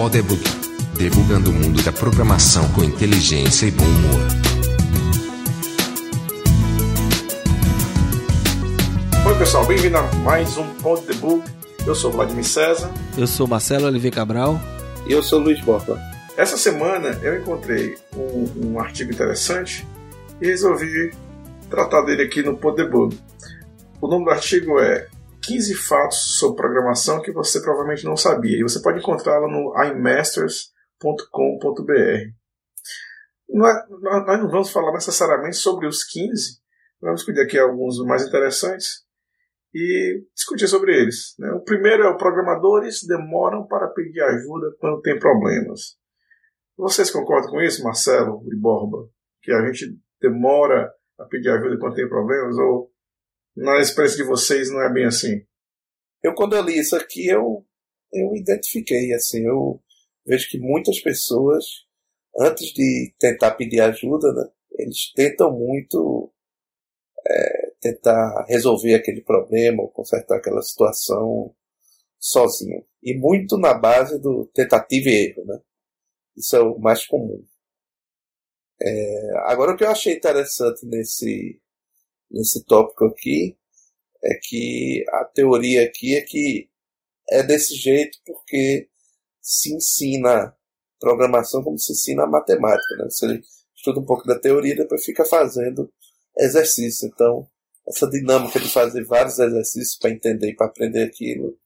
Podebug, debugando o mundo da programação com inteligência e bom humor. Oi pessoal, bem-vindo a mais um Podebug. Eu sou Vladimir César. Eu sou Marcelo Oliveira Cabral. E eu sou Luiz Borba. Essa semana eu encontrei um, um artigo interessante e resolvi tratar dele aqui no Podebug. O nome do artigo é 15 fatos sobre programação que você provavelmente não sabia. E você pode encontrá-la no imasters.com.br. É, nós não vamos falar necessariamente sobre os 15, vamos escolher aqui alguns mais interessantes e discutir sobre eles. Né? O primeiro é o programadores demoram para pedir ajuda quando tem problemas. Vocês concordam com isso, Marcelo e Borba? Que a gente demora a pedir ajuda quando tem problemas? Ou na experiência de vocês não é bem assim? Eu, quando eu li isso aqui, eu, eu identifiquei, assim, eu vejo que muitas pessoas, antes de tentar pedir ajuda, né, eles tentam muito é, tentar resolver aquele problema ou consertar aquela situação sozinho. E muito na base do tentativa e erro, né? Isso é o mais comum. É, agora, o que eu achei interessante nesse, nesse tópico aqui é que a teoria aqui é que é desse jeito porque se ensina programação como se ensina matemática. Né? Você estuda um pouco da teoria e depois fica fazendo exercício. Então, essa dinâmica de fazer vários exercícios para entender e para aprender aquilo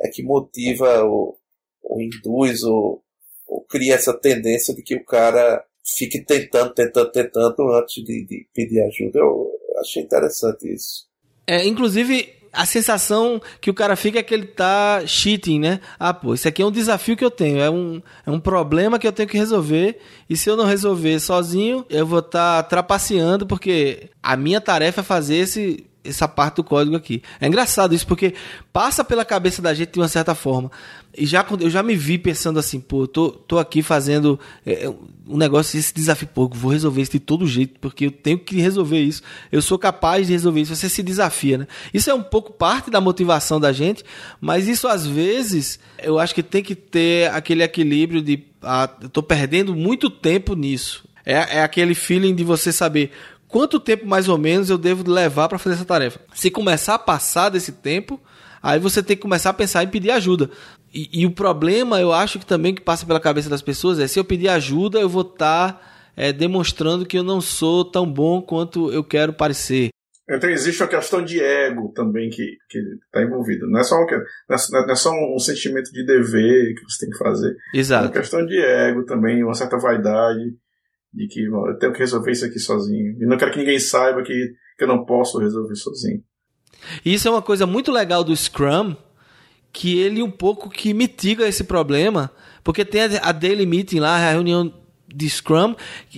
é que motiva ou, ou induz ou, ou cria essa tendência de que o cara fique tentando, tentando, tentando antes de, de pedir ajuda. Eu achei interessante isso. É, inclusive, a sensação que o cara fica é que ele tá cheating, né? Ah, pô, isso aqui é um desafio que eu tenho, é um, é um problema que eu tenho que resolver, e se eu não resolver sozinho, eu vou estar tá trapaceando, porque a minha tarefa é fazer esse, essa parte do código aqui. É engraçado isso, porque passa pela cabeça da gente de uma certa forma. E já eu já me vi pensando assim, pô, tô, tô aqui fazendo é, é um negócio, esse desafio, pô, vou resolver isso de todo jeito, porque eu tenho que resolver isso. Eu sou capaz de resolver isso. Você se desafia, né? Isso é um pouco parte da motivação da gente, mas isso às vezes eu acho que tem que ter aquele equilíbrio de, ah, eu tô perdendo muito tempo nisso. É, é aquele feeling de você saber quanto tempo mais ou menos eu devo levar para fazer essa tarefa. Se começar a passar desse tempo, aí você tem que começar a pensar em pedir ajuda. E, e o problema, eu acho que também que passa pela cabeça das pessoas é se eu pedir ajuda, eu vou estar tá, é, demonstrando que eu não sou tão bom quanto eu quero parecer. Então existe uma questão de ego também que está envolvida. Não é, só um, não é só um sentimento de dever que você tem que fazer. Exato. É uma questão de ego também, uma certa vaidade de que eu tenho que resolver isso aqui sozinho. E não quero que ninguém saiba que, que eu não posso resolver sozinho. Isso é uma coisa muito legal do Scrum, que ele um pouco que mitiga esse problema, porque tem a daily meeting lá, a reunião de Scrum,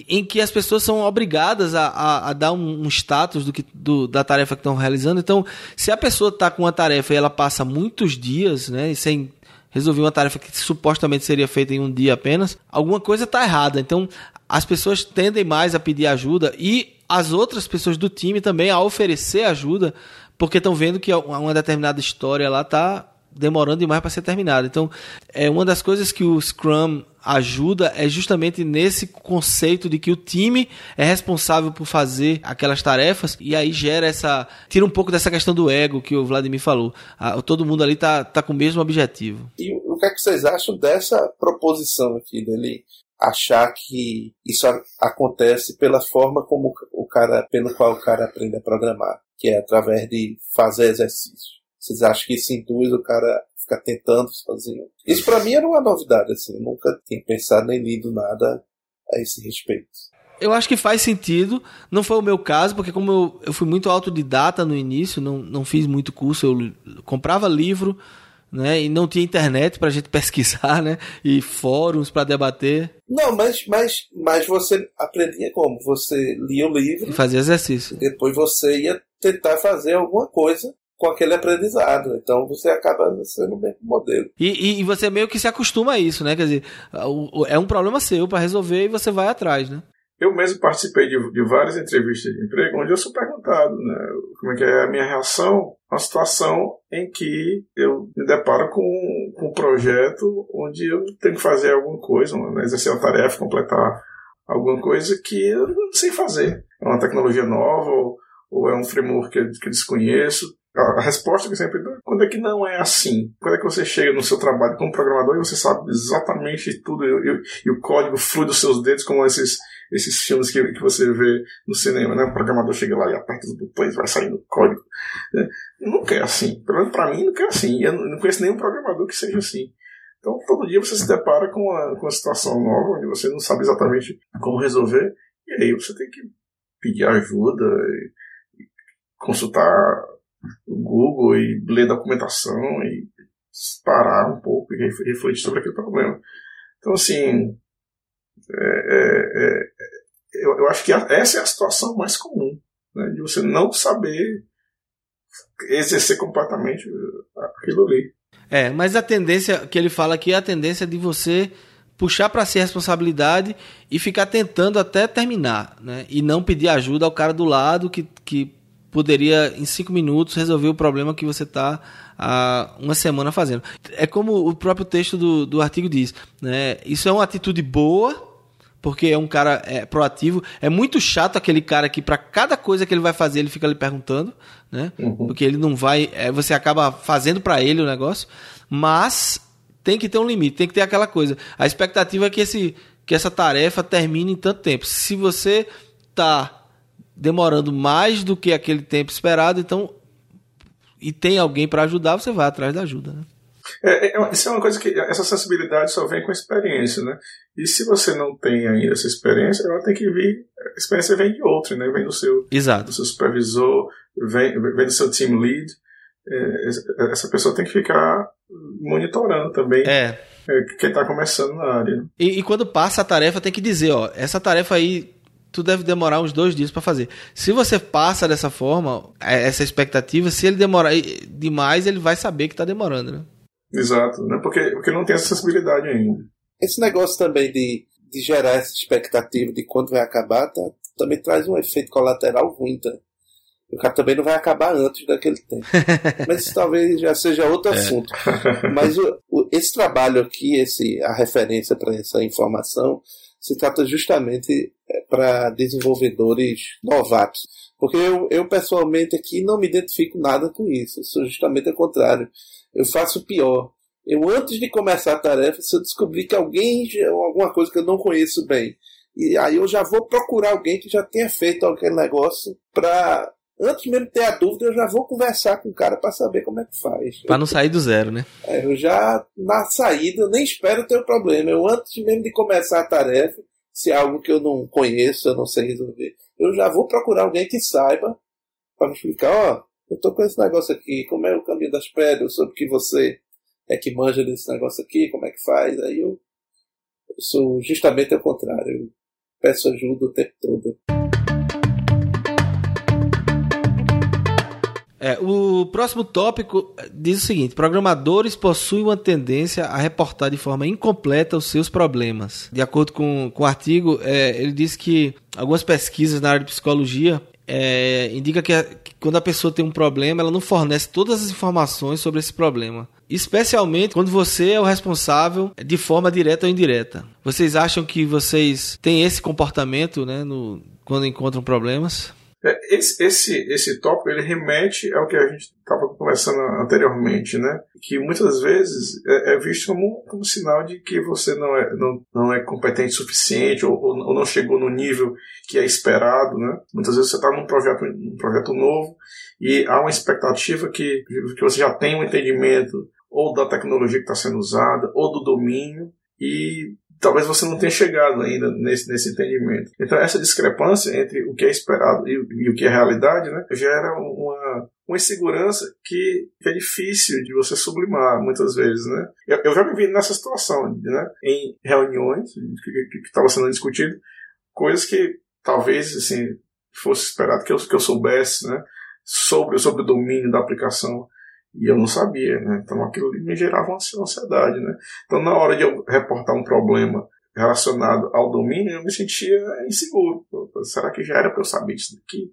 em que as pessoas são obrigadas a, a, a dar um, um, status do que, do, da tarefa que estão realizando. Então, se a pessoa está com uma tarefa e ela passa muitos dias, né, sem resolver uma tarefa que supostamente seria feita em um dia apenas, alguma coisa está errada. Então, as pessoas tendem mais a pedir ajuda e as outras pessoas do time também a oferecer ajuda, porque estão vendo que uma determinada história lá está demorando demais para ser terminada. Então, é uma das coisas que o Scrum ajuda é justamente nesse conceito de que o time é responsável por fazer aquelas tarefas e aí gera essa tira um pouco dessa questão do ego que o Vladimir falou. Ah, todo mundo ali tá, tá com o mesmo objetivo. E o que é que vocês acham dessa proposição aqui dele achar que isso acontece pela forma como o cara, pelo qual o cara aprende a programar, que é através de fazer exercício. Vocês acham que isso induz o cara ficar tentando sozinho? Isso para mim era uma novidade, assim, eu nunca tinha pensado nem lido nada a esse respeito. Eu acho que faz sentido. Não foi o meu caso, porque como eu, eu fui muito autodidata no início, não, não fiz muito curso, eu comprava livro, né? E não tinha internet para a gente pesquisar, né? E fóruns para debater. Não, mas, mas, mas você aprendia como? Você lia o livro. E fazia exercício. E depois você ia tentar fazer alguma coisa com aquele aprendizado. Então você acaba sendo o mesmo modelo. E, e, e, você meio que se acostuma a isso, né? Quer dizer, é um problema seu para resolver e você vai atrás, né? Eu mesmo participei de, de, várias entrevistas de emprego onde eu sou perguntado né, como é que é a minha reação à situação em que eu me deparo com, com um projeto onde eu tenho que fazer alguma coisa, né, exercer uma tarefa, completar alguma coisa que eu não sei fazer. É uma tecnologia nova ou, ou é um framework que eu, que eu desconheço. A, resposta que eu sempre dou é quando é que não é assim. Quando é que você chega no seu trabalho como programador e você sabe exatamente tudo e, e, e o código flui dos seus dedos como esses esses filmes que, que você vê no cinema, né? O programador chega lá e aperta os botões, vai saindo código. Né? Nunca é assim. Pelo menos pra mim, nunca é assim. Eu não conheço nenhum programador que seja assim. Então, todo dia você se depara com uma, com uma situação nova, onde você não sabe exatamente como resolver, e aí você tem que pedir ajuda, e, e consultar o Google e ler documentação e parar um pouco e refletir sobre aquele problema. Então, assim, é, é, é, eu, eu, acho que essa é a situação mais comum, né, de você não saber exercer completamente aquilo ali. É, mas a tendência que ele fala aqui é a tendência de você puxar para si a responsabilidade e ficar tentando até terminar, né? E não pedir ajuda ao cara do lado que, que poderia, em cinco minutos, resolver o problema que você está há uma semana fazendo. É como o próprio texto do, do artigo diz, né? Isso é uma atitude boa, porque é um cara é, proativo. É muito chato aquele cara que para cada coisa que ele vai fazer ele fica lhe perguntando, né? Uhum. Porque ele não vai, é, você acaba fazendo para ele o negócio, mas tem que ter um limite, tem que ter aquela coisa. A expectativa é que esse que essa tarefa termine em tanto tempo. Se você tá demorando mais do que aquele tempo esperado, então e tem alguém para ajudar, você vai atrás da ajuda, né? É, é, isso é uma coisa que essa sensibilidade só vem com experiência, né? E se você não tem ainda essa experiência, ela tem que vir. A experiência vem de outro, né? Vem do seu, Exato. do seu supervisor, vem, vem do seu team lead. É, essa pessoa tem que ficar monitorando também. É. é quem está começando na área. E, e, quando passa a tarefa, tem que dizer, ó, essa tarefa aí tu deve demorar uns dois dias para fazer. Se você passa dessa forma, é, essa expectativa, se ele demorar demais, ele vai saber que está demorando, né? Exato, né? Porque, porque não tem essa sensibilidade ainda. Esse negócio também de, de gerar essa expectativa de quando vai acabar, tá, também traz um efeito colateral ruim, tá? O cara também não vai acabar antes daquele tempo. Mas isso talvez já seja outro é. assunto. Mas o, o, esse trabalho aqui, esse, a referência para essa informação, se trata justamente é, para desenvolvedores novatos. Porque eu, eu, pessoalmente aqui não me identifico nada com isso. Eu sou justamente o contrário. Eu faço pior. Eu, antes de começar a tarefa, se eu descobrir que alguém, alguma coisa que eu não conheço bem, e aí eu já vou procurar alguém que já tenha feito aquele negócio para antes mesmo de ter a dúvida, eu já vou conversar com o cara para saber como é que faz. Para não sair do zero, né? É, eu já, na saída, eu nem espero ter o problema. Eu, antes mesmo de começar a tarefa, se é algo que eu não conheço, eu não sei resolver, eu já vou procurar alguém que saiba para me explicar: ó, oh, eu tô com esse negócio aqui, como é o caminho das pedras, sobre que você é que manja desse negócio aqui, como é que faz. Aí eu, eu sou justamente o contrário. Eu peço ajuda o tempo todo. É, o próximo tópico diz o seguinte: programadores possuem uma tendência a reportar de forma incompleta os seus problemas. De acordo com, com o artigo, é, ele diz que algumas pesquisas na área de psicologia é, indica que, a, que, quando a pessoa tem um problema, ela não fornece todas as informações sobre esse problema. Especialmente quando você é o responsável de forma direta ou indireta. Vocês acham que vocês têm esse comportamento né, no, quando encontram problemas? É, esse, esse, esse tópico ele remete ao que a gente estava conversando anteriormente, né? Que muitas vezes é, é, visto como, como sinal de que você não é, não, não é competente o suficiente ou, ou, não chegou no nível que é esperado, né? Muitas vezes você está num projeto, num projeto novo e há uma expectativa que, que você já tem um entendimento ou da tecnologia que está sendo usada ou do domínio e talvez você não tenha chegado ainda nesse, nesse entendimento. Então, essa discrepância entre o que é esperado e, e o que é realidade né, gera uma, uma insegurança que, é difícil de você sublimar muitas vezes. Né? Eu, eu já me vi nessa situação, né, em reuniões que estava sendo discutido, coisas que talvez assim, fosse esperado que eu, que eu soubesse né, sobre, sobre o domínio da aplicação e eu não sabia, né? Então aquilo me gerava uma ansiedade, né? Então na hora de eu reportar um problema relacionado ao domínio, eu me sentia inseguro. Será que já era para eu saber disso daqui?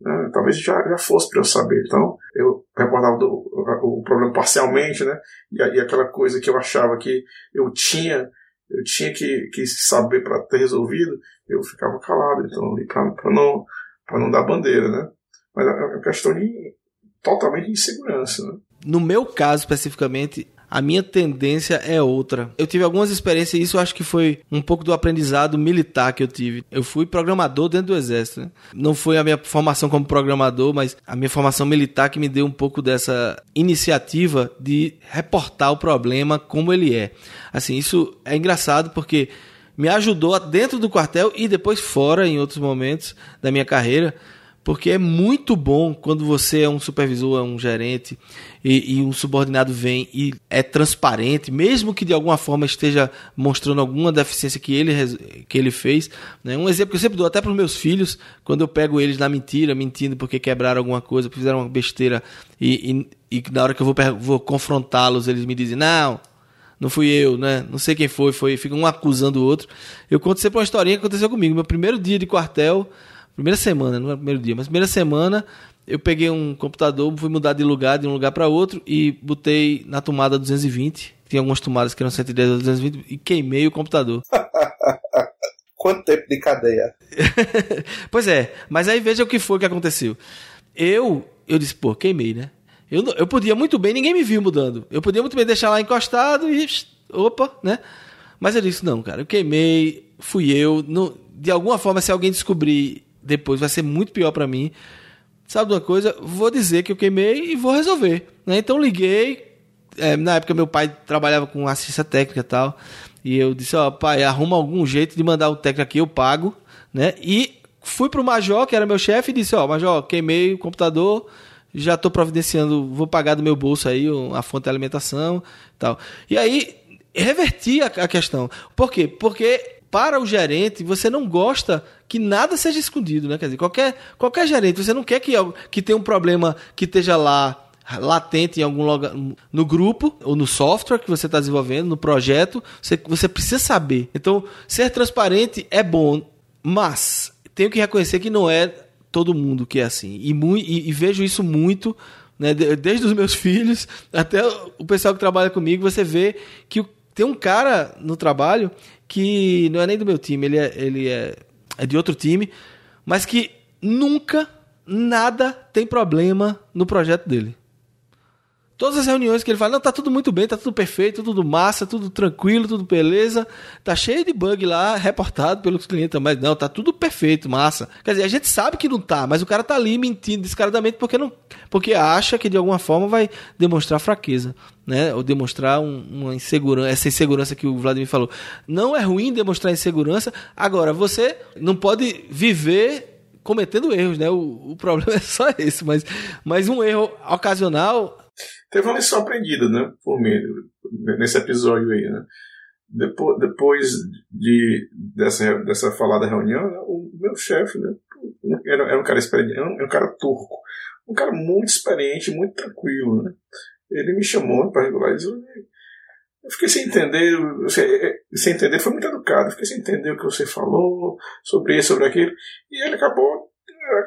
Né? Talvez já, já fosse para eu saber. Então eu reportava do, o, o problema parcialmente, né? E, e, aquela coisa que eu achava que eu tinha, eu tinha que, que saber para ter resolvido, eu ficava calado, então, para não, não dar bandeira, né? Mas é uma questão de totalmente insegurança, né? No meu caso, especificamente, a minha tendência é outra. Eu tive algumas experiências e isso eu acho que foi um pouco do aprendizado militar que eu tive. Eu fui programador dentro do exército. Né? Não foi a minha formação como programador, mas a minha formação militar que me deu um pouco dessa iniciativa de reportar o problema como ele é. Assim, isso é engraçado porque me ajudou dentro do quartel e depois fora em outros momentos da minha carreira porque é muito bom quando você é um supervisor, é um gerente e, e, um subordinado vem e é transparente, mesmo que de alguma forma esteja mostrando alguma deficiência que ele, que ele fez. Né? Um exemplo que eu sempre dou até para os meus filhos, quando eu pego eles na mentira, mentindo porque quebraram alguma coisa, fizeram uma besteira e, e, e na hora que eu vou, vou confrontá-los, eles me dizem: Não, não fui eu, né? Não sei quem foi, foi, fica um acusando o outro. Eu conto sempre uma historinha que aconteceu comigo. Meu primeiro dia de quartel, Primeira semana, não é primeiro dia, mas primeira semana eu peguei um computador, fui mudar de lugar, de um lugar para outro e botei na tomada 220. Tinha algumas tomadas que eram 110 ou 220 e queimei o computador. Quanto tempo de cadeia? pois é, mas aí veja o que foi que aconteceu. Eu, eu disse, pô, queimei, né? Eu, eu podia muito bem, ninguém me viu mudando. Eu podia muito bem deixar lá encostado e. Opa, né? Mas eu disse, não, cara, eu queimei, fui eu. Não, de alguma forma, se alguém descobrir depois vai ser muito pior para mim. Sabe uma coisa? Vou dizer que eu queimei e vou resolver. Né? Então liguei. É, na época meu pai trabalhava com assistência técnica e tal. E eu disse, ó, pai, arruma algum jeito de mandar o técnico aqui, eu pago, né? E fui pro Major, que era meu chefe, e disse, ó, Major, queimei o computador, já estou providenciando, vou pagar do meu bolso aí a fonte de alimentação tal. E aí, reverti a, a questão. Por quê? Porque para o gerente, você não gosta que nada seja escondido, né? Quer dizer, qualquer, qualquer gerente, você não quer que, que tenha um problema que esteja lá latente em algum lugar no grupo ou no software que você está desenvolvendo, no projeto, você, você precisa saber. Então, ser transparente é bom, mas tenho que reconhecer que não é todo mundo que é assim. E, e, e vejo isso muito né, desde os meus filhos até o pessoal que trabalha comigo, você vê que tem um cara no trabalho que não é nem do meu time, ele é, ele é, é de outro time, mas que nunca, nada tem problema no projeto dele. Todas as reuniões que ele fala, não, tá tudo muito bem, tá tudo perfeito, tudo massa, tudo tranquilo, tudo beleza. Tá cheio de bug lá, reportado pelos clientes, mas não, tá tudo perfeito, massa. Quer dizer, a gente sabe que não tá, mas o cara tá ali mentindo descaradamente porque não, porque acha que de alguma forma vai demonstrar fraqueza, né? Ou demonstrar um, uma insegurança, essa insegurança que o Vladimir falou. Não é ruim demonstrar insegurança. Agora, você não pode viver cometendo erros, né? O, o problema é só esse, mas, mas um erro ocasional teve uma lição aprendida, né, por mim, nesse episódio aí, né. Depois, depois de, dessa, dessa falada reunião, né, o meu chefe, né, era, era um cara experiente, era um, cara turco, um cara muito experiente, muito tranquilo, né. Ele me chamou e disse, eu fiquei sem entender, sem entender, foi muito educado, fiquei sem entender o que você falou sobre isso, sobre aquilo, e ele acabou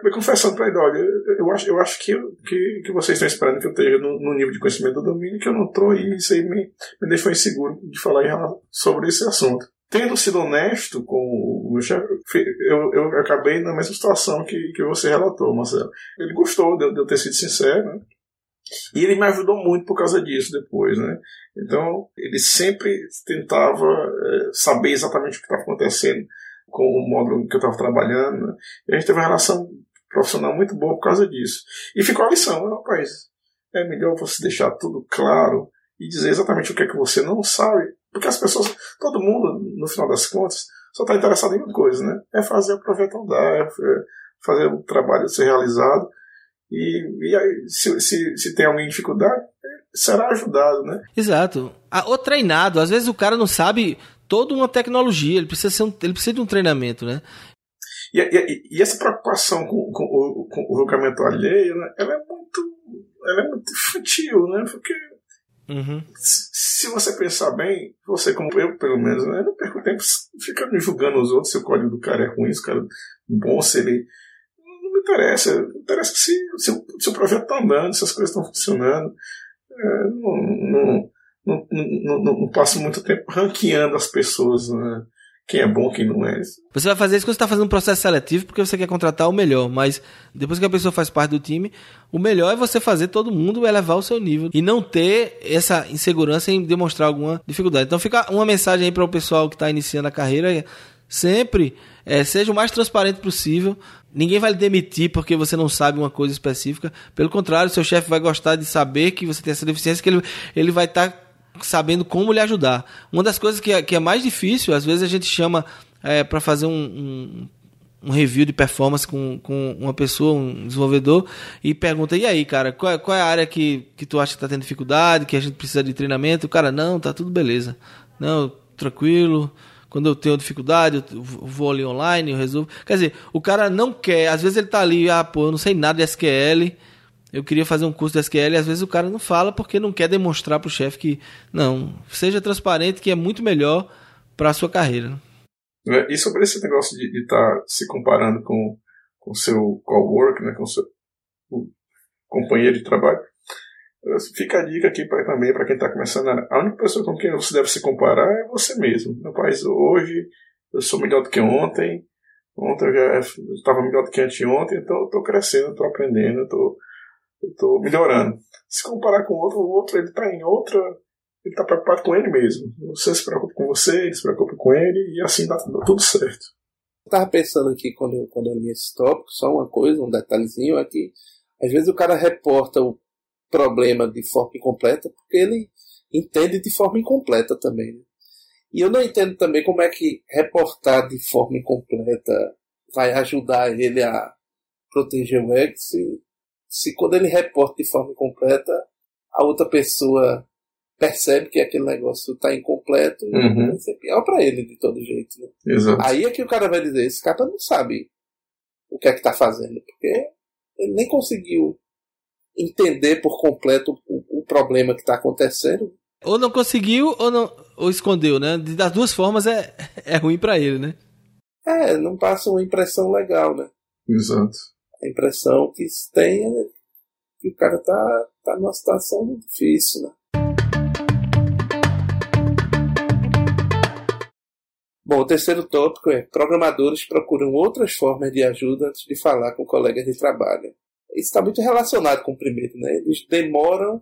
me confessando para ele, olha, eu, acho, eu acho que, que, que vocês estão esperando que eu esteja no, no, nível de conhecimento do domínio que eu não estou e isso aí me, me deixou inseguro de falar sobre esse assunto. Tendo sido honesto com o meu chefe, eu, eu acabei na mesma situação que, que você relatou, Marcelo. Ele gostou de, de eu ter sido sincero, né? E ele me ajudou muito por causa disso depois, né? Então, ele sempre tentava é, saber exatamente o que estava acontecendo com o módulo que eu estava trabalhando. E a gente teve uma relação profissional muito boa por causa disso. E ficou a lição, né, rapaz? É melhor você deixar tudo claro e dizer exatamente o que é que você não sabe. Porque as pessoas, todo mundo, no final das contas, só está interessado em uma coisa, né? É fazer o projeto andar, é fazer o trabalho ser realizado. E, e aí, se, se, se tem alguém em dificuldade, será ajudado, né? Exato. Ou treinado. Às vezes o cara não sabe toda uma tecnologia, ele precisa, ser um, ele precisa de um treinamento, né? E, e, e essa preocupação com, com, o, com o julgamento alheio, né, ela é muito, ela é muito infantil, né? Porque uhum. se você pensar bem, você como eu, pelo menos, né, não perco tempo ficando julgando os outros se o código do cara é ruim, se o cara é bom, se ele não me interessa. Interessa se, se, se o projeto está andando, se as coisas estão funcionando. É, não, não, não, não, não, não passo muito tempo ranqueando as pessoas. Né? quem é bom, quem não é. Você vai fazer isso quando você está fazendo um processo seletivo porque você quer contratar o melhor, mas depois que a pessoa faz parte do time, o melhor é você fazer todo mundo elevar o seu nível e não ter essa insegurança em demonstrar alguma dificuldade. Então fica uma mensagem aí para o pessoal que está iniciando a carreira, sempre é, seja o mais transparente possível. Ninguém vai lhe demitir porque você não sabe uma coisa específica. Pelo contrário, seu chefe vai gostar de saber que você tem essa deficiência, que ele, ele vai estar tá sabendo como lhe ajudar. Uma das coisas que é, que é mais difícil, às vezes a gente chama é, para fazer um, um, um, review de performance com, com uma pessoa, um desenvolvedor, e pergunta: e aí, cara, qual, é, qual é a área que, que tu acha que está tendo dificuldade, que a gente precisa de treinamento? O cara, não, tá tudo beleza. Não, tranquilo. Quando eu tenho dificuldade, eu vou ali online, eu resolvo. Quer dizer, o cara não quer, às vezes ele tá ali, ah, pô, eu não sei nada de SQL eu queria fazer um curso de SQL e às vezes o cara não fala porque não quer demonstrar para o chefe que não, seja transparente que é muito melhor para a sua carreira. É, e sobre esse negócio de estar tá se comparando com o seu cowork, né, com seu o companheiro de trabalho, fica a dica aqui pra, também para quem está começando. A única pessoa com quem você deve se comparar é você mesmo. País hoje eu sou melhor do que ontem. Ontem eu já estava melhor do que anteontem, então eu estou crescendo, estou aprendendo, estou estou melhorando. Se comparar com o outro, o outro ele está em outra. Ele está preocupado com ele mesmo. Você se preocupa com você, ele se preocupa com ele, e assim dá, dá tudo certo. Eu estava pensando aqui quando eu, quando eu li esse tópico, só uma coisa, um detalhezinho, é que às vezes o cara reporta o problema de forma incompleta porque ele entende de forma incompleta também. Né? E eu não entendo também como é que reportar de forma incompleta vai ajudar ele a proteger o ego se quando ele reporta de forma incompleta, a outra pessoa percebe que aquele negócio está incompleto, uhum. vai ser pior para ele de todo jeito. Né? Exato. Aí é que o cara vai dizer: esse cara não sabe o que é que está fazendo, porque ele nem conseguiu entender por completo o, o problema que está acontecendo. Ou não conseguiu ou não ou escondeu, né? Das duas formas é, é ruim para ele, né? É, não passa uma impressão legal, né? Exato a impressão que se tem é que o cara tá, tá numa situação muito difícil, né? Bom, o terceiro tópico é programadores procuram outras formas de ajuda antes de falar com colegas de trabalho. Isso está muito relacionado com o primeiro, né? Eles demoram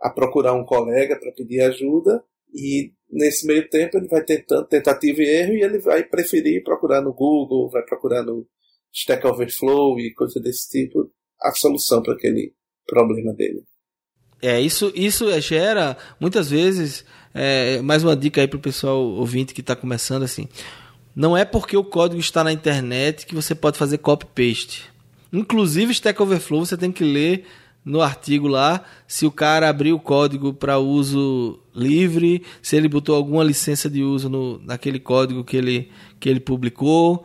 a procurar um colega para pedir ajuda e nesse meio tempo ele vai tentando tentativa e erro e ele vai preferir procurar no Google, vai procurar no Stack Overflow e coisa desse tipo, a solução para aquele problema dele. É, isso, isso gera, muitas vezes, é, mais uma dica aí para o pessoal ouvinte que está começando assim. Não é porque o código está na internet que você pode fazer copy-paste. Inclusive, Stack Overflow você tem que ler no artigo lá se o cara abriu o código para uso livre, se ele botou alguma licença de uso no, naquele código que ele, que ele publicou.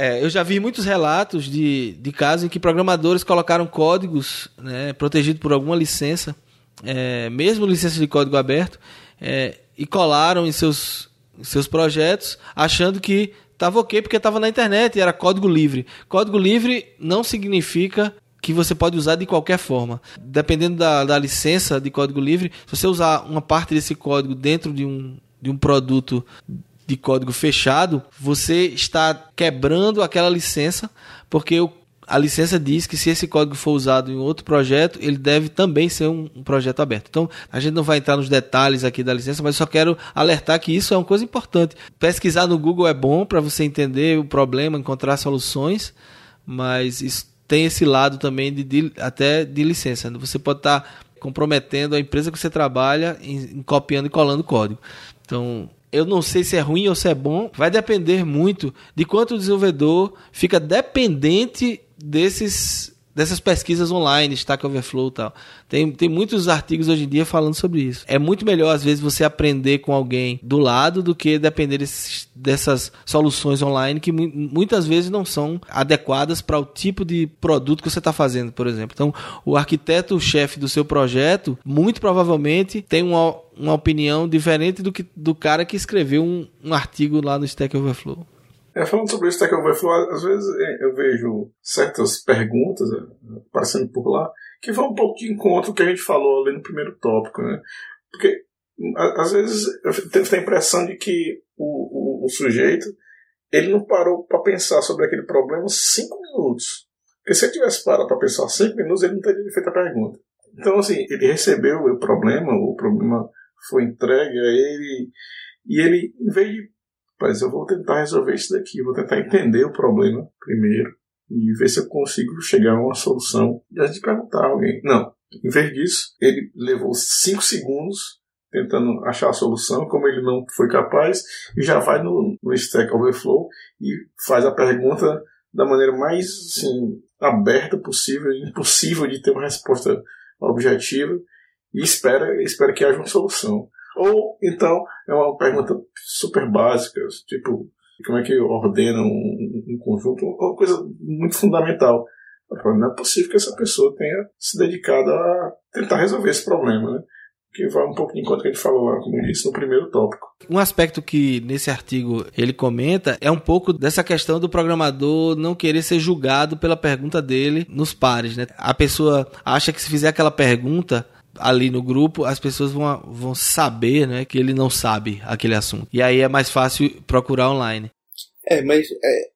É, eu já vi muitos relatos de, de casos em que programadores colocaram códigos né, protegidos por alguma licença, é, mesmo licença de código aberto, é, e colaram em seus, seus projetos achando que estava ok porque estava na internet e era código livre. Código livre não significa que você pode usar de qualquer forma. Dependendo da, da licença de código livre, se você usar uma parte desse código dentro de um, de um produto de código fechado, você está quebrando aquela licença, porque o, a licença diz que se esse código for usado em outro projeto, ele deve também ser um, um, projeto aberto. Então, a gente não vai entrar nos detalhes aqui da licença, mas só quero alertar que isso é uma coisa importante. Pesquisar no Google é bom para você entender o problema, encontrar soluções, mas isso tem esse lado também de, de até de licença. Você pode estar tá comprometendo a empresa que você trabalha em, em copiando e colando código. Então, eu não sei se é ruim ou se é bom, vai depender muito de quanto o desenvolvedor fica dependente desses dessas pesquisas online, Stack Overflow e tal. Tem, tem muitos artigos hoje em dia falando sobre isso. É muito melhor, às vezes, você aprender com alguém do lado do que depender desses, dessas soluções online que muitas vezes não são adequadas para o tipo de produto que você está fazendo, por exemplo. Então, o arquiteto-chefe do seu projeto, muito provavelmente, tem uma, uma opinião diferente do, que, do cara que escreveu um, um artigo lá no Stack Overflow. É, falando sobre isso, Stack Overflow, às vezes é, eu vejo certas perguntas é, aparecendo por lá que vão um pouco de encontro que a gente falou ali no primeiro tópico, né? Porque às vezes eu tenho a impressão de que o, o, o sujeito ele não parou para pensar sobre aquele problema cinco minutos. Porque se ele tivesse parado para pensar cinco minutos, ele não teria feito a pergunta. Então, assim, ele recebeu o problema, o problema foi entregue a ele, e ele, em vez de, mas eu vou tentar resolver isso daqui, vou tentar entender o problema primeiro, e ver se eu consigo chegar a uma solução antes de perguntar a alguém. Não. Em vez disso, ele levou cinco segundos tentando achar a solução, como ele não foi capaz, e já vai no, no Stack Overflow e faz a pergunta da maneira mais assim, aberta possível, impossível de ter uma resposta objetiva, e espera, espera que haja uma solução. Ou então é uma pergunta super básica, tipo como é que ordena um, um conjunto, uma coisa muito fundamental. Não é possível que essa pessoa tenha se dedicado a tentar resolver esse problema, né? que vai um pouco de encontro que a gente falou lá, como disse, no primeiro tópico. Um aspecto que nesse artigo ele comenta é um pouco dessa questão do programador não querer ser julgado pela pergunta dele nos pares, né? A pessoa acha que se fizer aquela pergunta, ali no grupo, as pessoas vão, vão saber né, que ele não sabe aquele assunto. E aí é mais fácil procurar online. É, mas é,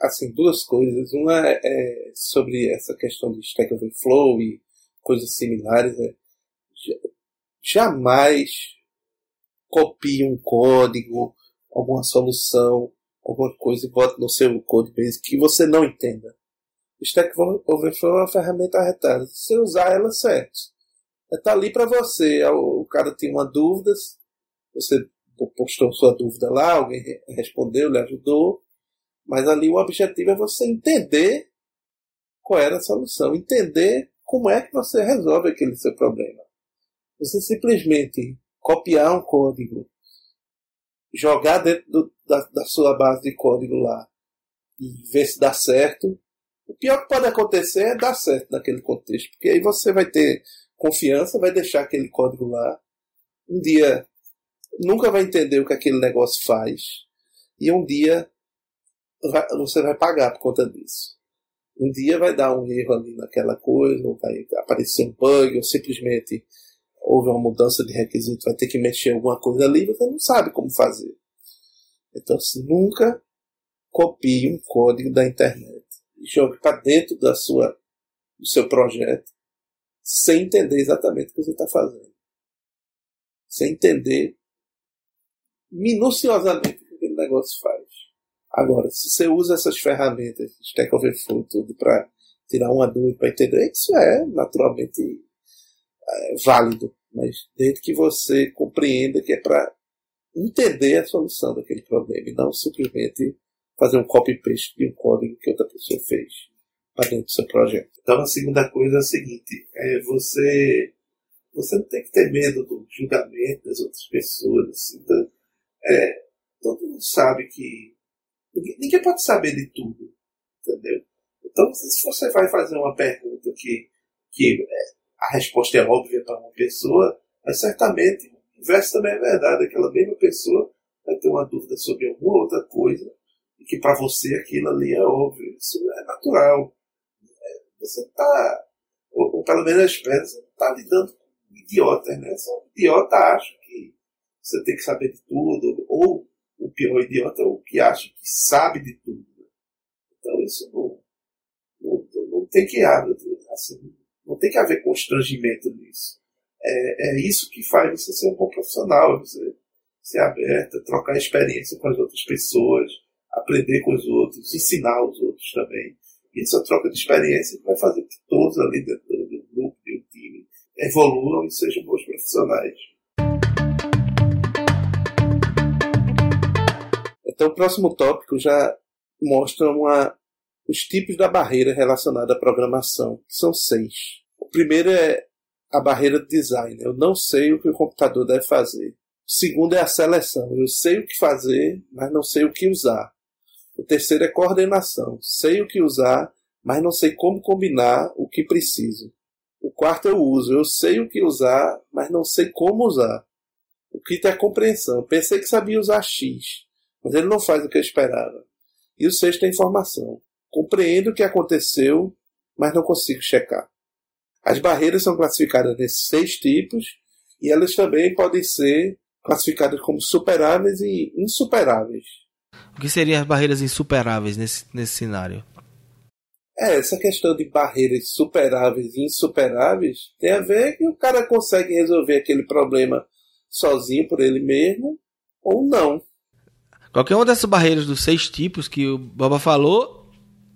assim, duas coisas. Uma é sobre essa questão de Stack Overflow e coisas similares. Né? Jamais copie um código, alguma solução, alguma coisa e bote no seu code base que você não entenda. Stack Overflow é uma ferramenta arretada. Se você usar ela certo, está ali para você. O cara tem uma dúvida, você postou sua dúvida lá, alguém respondeu, lhe ajudou, mas ali o objetivo é você entender qual era a solução, entender como é que você resolve aquele seu problema. Você simplesmente copiar um código, jogar dentro do, da, da sua base de código lá e ver se dá certo. O pior que pode acontecer é dar certo naquele contexto, porque aí você vai ter confiança, vai deixar aquele código lá. Um dia nunca vai entender o que aquele negócio faz. E um dia vai, você vai pagar por conta disso. Um dia vai dar um erro ali naquela coisa, ou vai aparecer um bug, ou simplesmente houve uma mudança de requisito, vai ter que mexer alguma coisa ali, você não sabe como fazer. Então, assim, nunca copie um código da internet jogue para dentro da sua, do seu projeto sem entender exatamente o que você está fazendo. Sem entender minuciosamente o que aquele negócio faz. Agora, se você usa essas ferramentas, Stack Overflow, tudo, para tirar uma dúvida, para entender, isso é naturalmente é, válido. Mas desde que você compreenda que é para entender a solução daquele problema e não simplesmente fazer um copy-paste de um código que outra pessoa fez para dentro do seu projeto. Então a segunda coisa é a seguinte, é você você não tem que ter medo do julgamento das outras pessoas. Assim, então, é, todo mundo sabe que ninguém, ninguém, pode saber de tudo, entendeu? Então se você vai fazer uma pergunta que, que é, a resposta é óbvia para uma pessoa, mas certamente o inverso também é verdade. Aquela mesma pessoa vai ter uma dúvida sobre alguma outra coisa e que para você aquilo ali é óbvio. Isso é natural você está, ou, ou, pelo menos espera, você está lidando com idiotas, né? Só um idiota acha que você tem que saber de tudo, ou o pior idiota é o que acha que sabe de tudo. Né? Então isso não, não, não tem que haver, assim, não tem que haver constrangimento nisso. É, é isso que faz você ser um bom profissional, você ser aberto, trocar experiência com as outras pessoas, aprender com os outros, ensinar os outros também. E essa troca de experiência vai fazer que todos ali dentro do grupo, do time, evoluam e sejam bons profissionais. Então, o próximo tópico já mostra uma, os tipos da barreira relacionada à programação, que são seis. O primeiro é a barreira de design. Eu não sei o que o computador deve fazer. O segundo é a seleção. Eu sei o que fazer, mas não sei o que usar. O terceiro é coordenação. Sei o que usar, mas não sei como combinar o que preciso. O quarto é o uso. Eu sei o que usar, mas não sei como usar. O quinto é a compreensão. Pensei que sabia usar X, mas ele não faz o que eu esperava. E o sexto é informação. Compreendo o que aconteceu, mas não consigo checar. As barreiras são classificadas nesses seis tipos e elas também podem ser classificadas como superáveis e insuperáveis. O que seriam as barreiras insuperáveis nesse, nesse cenário? É, essa questão de barreiras superáveis e insuperáveis tem a ver que o cara consegue resolver aquele problema sozinho por ele mesmo ou não. Qualquer uma dessas barreiras dos seis tipos que o Baba falou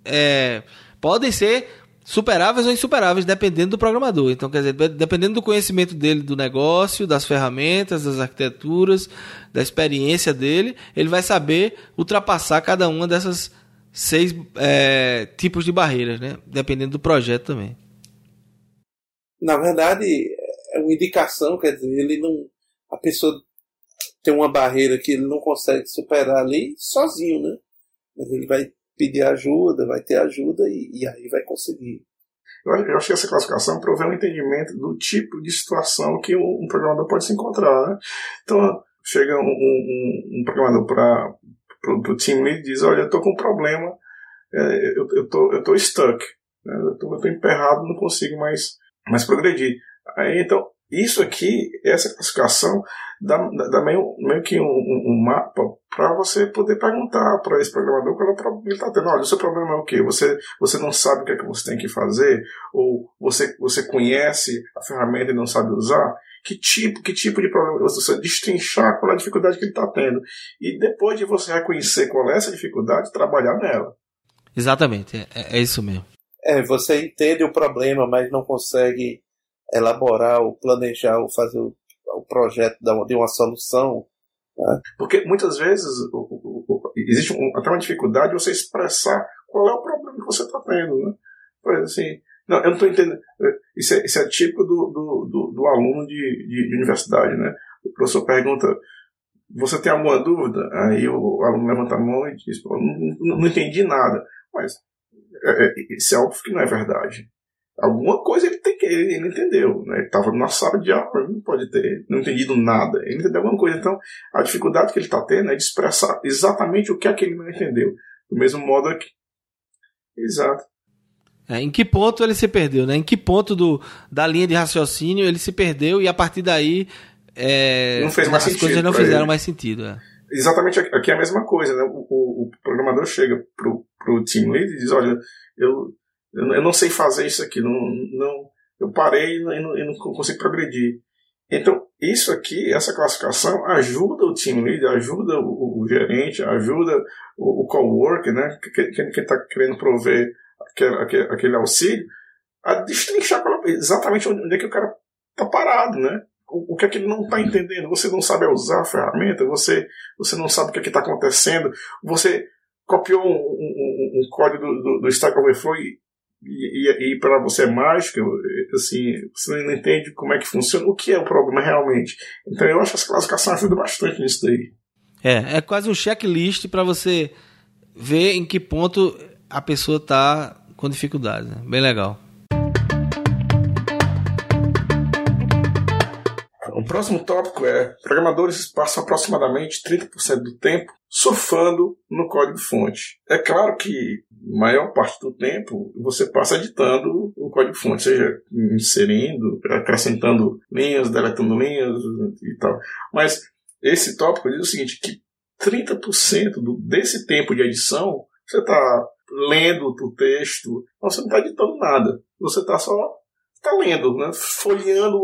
é, podem ser superáveis ou insuperáveis, dependendo do programador. Então, quer dizer, dependendo do conhecimento dele do negócio, das ferramentas, das arquiteturas, da experiência dele, ele vai saber ultrapassar cada uma dessas seis é, tipos de barreiras, né? Dependendo do projeto também. Na verdade, é uma indicação, quer dizer, ele não. A pessoa tem uma barreira que ele não consegue superar ali sozinho, né? Mas ele vai pedir ajuda, vai ter ajuda e, e aí vai conseguir. Eu, acho que essa classificação provê um entendimento do tipo de situação que um, programador pode se encontrar. Né? Então, chega um, um, um programador para o team lead e diz: Olha, eu estou com um problema, é, eu, tô, eu tô stuck, né? eu estou emperrado, não consigo mais, mais progredir. Aí, então, isso aqui, essa classificação, dá, dá meio, meio que um, um mapa para você poder perguntar para esse programador qual é o problema que ele está tendo. Olha, o seu problema é o quê? Você, você não sabe o que é que você tem que fazer? Ou você, você conhece a ferramenta e não sabe usar? Que tipo, que tipo de problema? Você destrinchar qual é a dificuldade que ele está tendo. E depois de você reconhecer qual é essa dificuldade, trabalhar nela. Exatamente, é, é isso mesmo. É, você entende o problema, mas não consegue elaborar ou planejar ou fazer o, o projeto de uma solução. Né? Porque muitas vezes o, o, existe um, até uma dificuldade de você expressar qual é o problema que você está tendo. Né? Exemplo, assim, não, eu não estou entendendo. Isso é, isso é típico do, do, do, do aluno de, de, de, universidade. Né? O professor pergunta: Você tem alguma dúvida? Aí o aluno levanta a mão e diz: não, não, não entendi nada. Mas é, é, isso é óbvio que não é verdade. Alguma coisa ele tem que ele, ele entendeu, né? Ele estava na sala de aula, ele não pode ter não entendido nada. Ele entendeu alguma coisa. Então, a dificuldade que ele está tendo é de expressar exatamente o que é que ele não entendeu. Do mesmo modo que. Exato. É, em que ponto ele se perdeu, né? Em que ponto do, da linha de raciocínio ele se perdeu e a partir daí é, não fez mais as sentido coisas não fizeram ele. mais sentido. É. Exatamente aqui é a mesma coisa, né? O, o, o programador chega pro, pro team lead e diz, olha, eu eu não sei fazer isso aqui, não, não, eu parei e não, e não consigo progredir. Então, isso aqui, essa classificação, ajuda o team lead, ajuda o, o gerente, ajuda o, o coworker, né, quem está querendo prover aquele, aquele, aquele, auxílio, a destrinchar exatamente onde é que o cara está parado, né? O, o, que é que ele não está entendendo? Você não sabe usar a ferramenta, você, você não sabe o que é está acontecendo, você copiou um, um, um código do, do, do Stack Overflow e e, e, e para você é mágica, assim, você não entende como é que funciona, o que é o problema realmente. Então eu acho que essa classificação ajuda bastante nisso daí. É, é quase um checklist para você ver em que ponto a pessoa está com dificuldade. Né? Bem legal. O próximo tópico é: programadores passam aproximadamente 30% do tempo surfando no código-fonte. É claro que maior parte do tempo você passa editando o código-fonte, seja inserindo, acrescentando linhas, deletando linhas e tal. Mas esse tópico diz o seguinte, que 30% do, desse tempo de edição você está lendo o texto, você não está editando nada, você está só tá lendo, né? folheando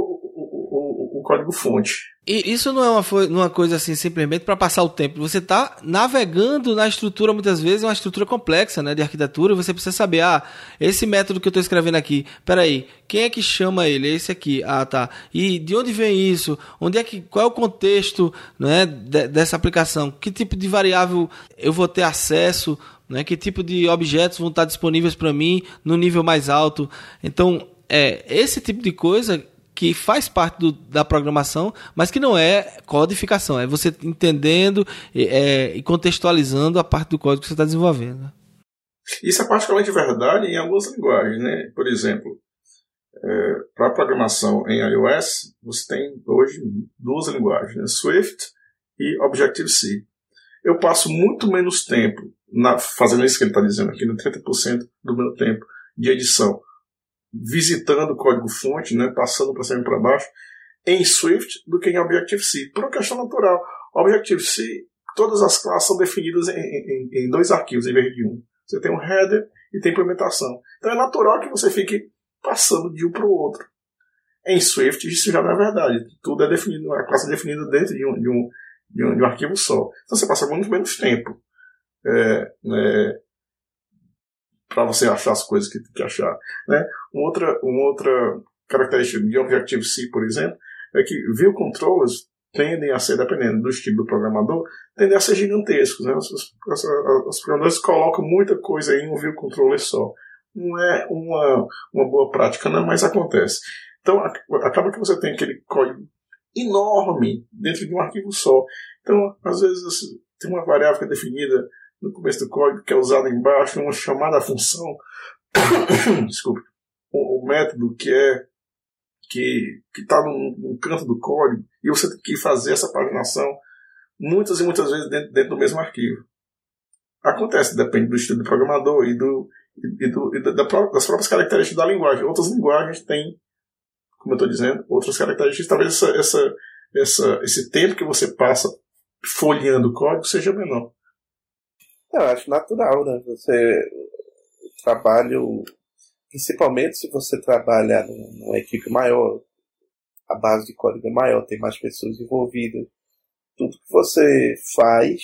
código-fonte. E isso não é uma, uma coisa assim simplesmente para passar o tempo. Você está navegando na estrutura, muitas vezes, é uma estrutura complexa né, de arquitetura, e você precisa saber, ah, esse método que eu estou escrevendo aqui, peraí, quem é que chama ele? É esse aqui. Ah, tá. E de onde vem isso? Onde é que, qual é o contexto né, de, dessa aplicação? Que tipo de variável eu vou ter acesso? Né, que tipo de objetos vão estar disponíveis para mim no nível mais alto? Então, é esse tipo de coisa que faz parte do, da programação, mas que não é codificação, é você entendendo é, e contextualizando a parte do código que você está desenvolvendo. Isso é particularmente verdade em algumas linguagens, né? Por exemplo, é, para programação em iOS, você tem hoje duas linguagens, né? Swift e Objective-C. eu passo muito menos tempo na, fazendo isso que ele está dizendo aqui, no 30% do meu tempo de edição, visitando o código-fonte, né, passando para cima e para baixo, em Swift do que em Objective-C, por uma questão natural. Objective-C, todas as classes são definidas em, em, em, dois arquivos em vez de um. Você tem um header e tem implementação. Então é natural que você fique passando de um para o outro. Em Swift isso já não é verdade. Tudo é definido, a classe é definida dentro de um, de um, de um, de um arquivo só. Então você passa muito menos tempo é, né, para você achar as coisas que tem que achar. Né? Uma, outra, uma outra característica de Objective-C, por exemplo, é que view controllers tendem a ser, dependendo do estilo do programador, tendem a ser gigantescos. Né? Os, os, os programadores colocam muita coisa em um view controller só. Não é uma, uma boa prática, não, mas acontece. Então, acaba que você tem aquele código enorme dentro de um arquivo só. Então, às vezes, tem uma variável que é definida no começo do código que é usada embaixo, uma chamada função, desculpe, o, o, método que é que está num, canto do código e você tem que fazer essa paginação muitas e muitas vezes dentro, dentro do mesmo arquivo. Acontece, depende do estilo do programador e, do, e, do, e da, das próprias características da linguagem. Outras linguagens têm, como eu estou dizendo, outras características. Talvez essa, essa, essa, esse tempo que você passa folheando o código seja menor. Eu acho natural, né? Você trabalho, principalmente se você trabalha numa equipe maior, a base de código é maior, tem mais pessoas envolvidas. Tudo que você faz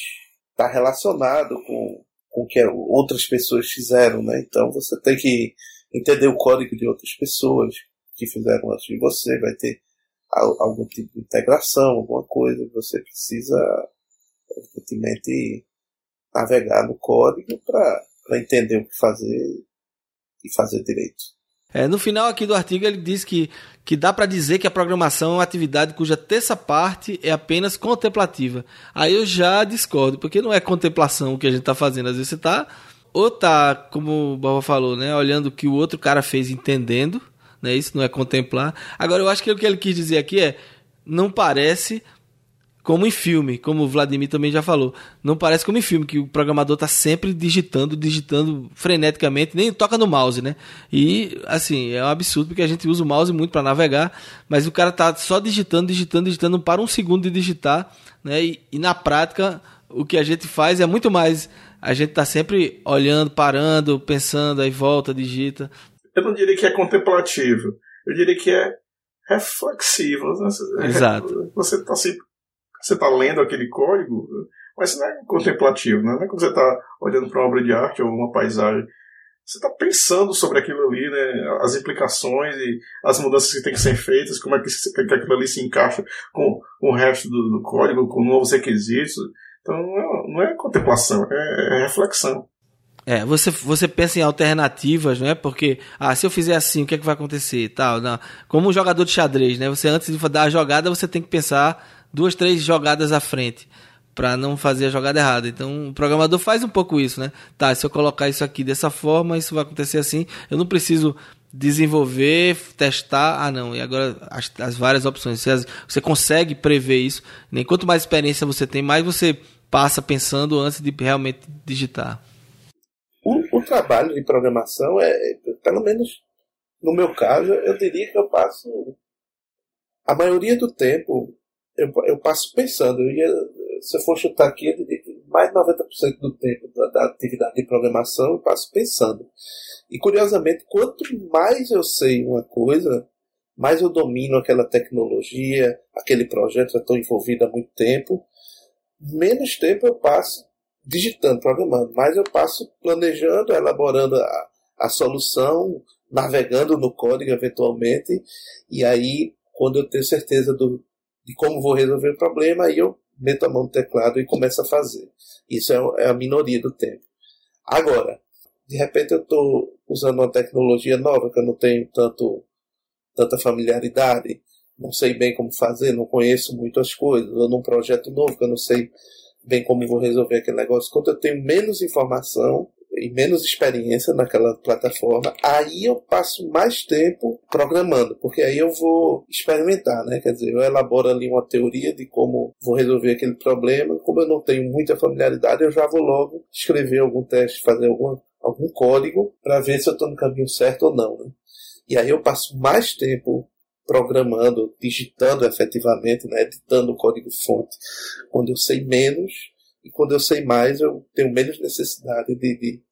está relacionado com, com o que outras pessoas fizeram, né? Então você tem que entender o código de outras pessoas que fizeram antes de você, vai ter algum tipo de integração, alguma coisa, você precisa evidentemente navegar no código para entender o que fazer e fazer direito. É, no final aqui do artigo ele diz que, que dá para dizer que a programação é uma atividade cuja terça parte é apenas contemplativa. Aí eu já discordo, porque não é contemplação o que a gente está fazendo. Às vezes você está ou tá, como o Baba falou, né, olhando o que o outro cara fez entendendo, né, isso não é contemplar. Agora eu acho que o que ele quis dizer aqui é não parece como em filme, como o Vladimir também já falou. Não parece como em filme, que o programador está sempre digitando, digitando freneticamente, nem toca no mouse, né? E, assim, é um absurdo, porque a gente usa o mouse muito para navegar, mas o cara tá só digitando, digitando, digitando, para um segundo de digitar, né? E, e na prática, o que a gente faz é muito mais. A gente tá sempre olhando, parando, pensando, aí volta, digita. Eu não diria que é contemplativo, eu diria que é reflexivo. Exato. Você está sempre você está lendo aquele código, mas isso não é contemplativo, né? não é como você está olhando para uma obra de arte ou uma paisagem. Você está pensando sobre aquilo ali, né? as implicações e as mudanças que têm que ser feitas, como é que, que aquilo ali se encaixa com, com o resto do, do, código, com novos requisitos. Então não é, não é contemplação, é, é reflexão. É, você, você pensa em alternativas, não é? Porque, ah, se eu fizer assim, o que é que vai acontecer? Tal, não. Como um jogador de xadrez, né? Você, antes de dar a jogada, você tem que pensar duas, três jogadas à frente para não fazer a jogada errada. Então, o programador faz um pouco isso, né? Tá, se eu colocar isso aqui dessa forma, isso vai acontecer assim. Eu não preciso desenvolver, testar. Ah, não. E agora as, as várias opções. Você, você, consegue prever isso. Nem quanto mais experiência você tem, mais você passa pensando antes de realmente digitar. O, o trabalho de programação é, pelo menos no meu caso, eu diria que eu passo a maioria do tempo eu, eu passo pensando, eu ia, se eu for chutar aqui, eu diria que mais de 90% do tempo da, da, atividade de programação eu passo pensando. E curiosamente, quanto mais eu sei uma coisa, mais eu domino aquela tecnologia, aquele projeto, já estou envolvido há muito tempo, menos tempo eu passo digitando, programando, mais eu passo planejando, elaborando a, a solução, navegando no código eventualmente, e aí, quando eu tenho certeza do, de como vou resolver o problema, aí eu meto a mão no teclado e começo a fazer. Isso é, é a minoria do tempo. Agora, de repente eu estou usando uma tecnologia nova que eu não tenho tanto, tanta familiaridade, não sei bem como fazer, não conheço muitas coisas, ou num projeto novo que eu não sei bem como vou resolver aquele negócio. Quando eu tenho menos informação, e menos experiência naquela plataforma, aí eu passo mais tempo programando, porque aí eu vou experimentar, né? Quer dizer, eu elaboro ali uma teoria de como vou resolver aquele problema, como eu não tenho muita familiaridade, eu já vou logo escrever algum teste, fazer algum, algum código para ver se eu estou no caminho certo ou não. Né? E aí eu passo mais tempo programando, digitando efetivamente, né, editando o código-fonte, quando eu sei menos e quando eu sei mais, eu tenho menos necessidade de, de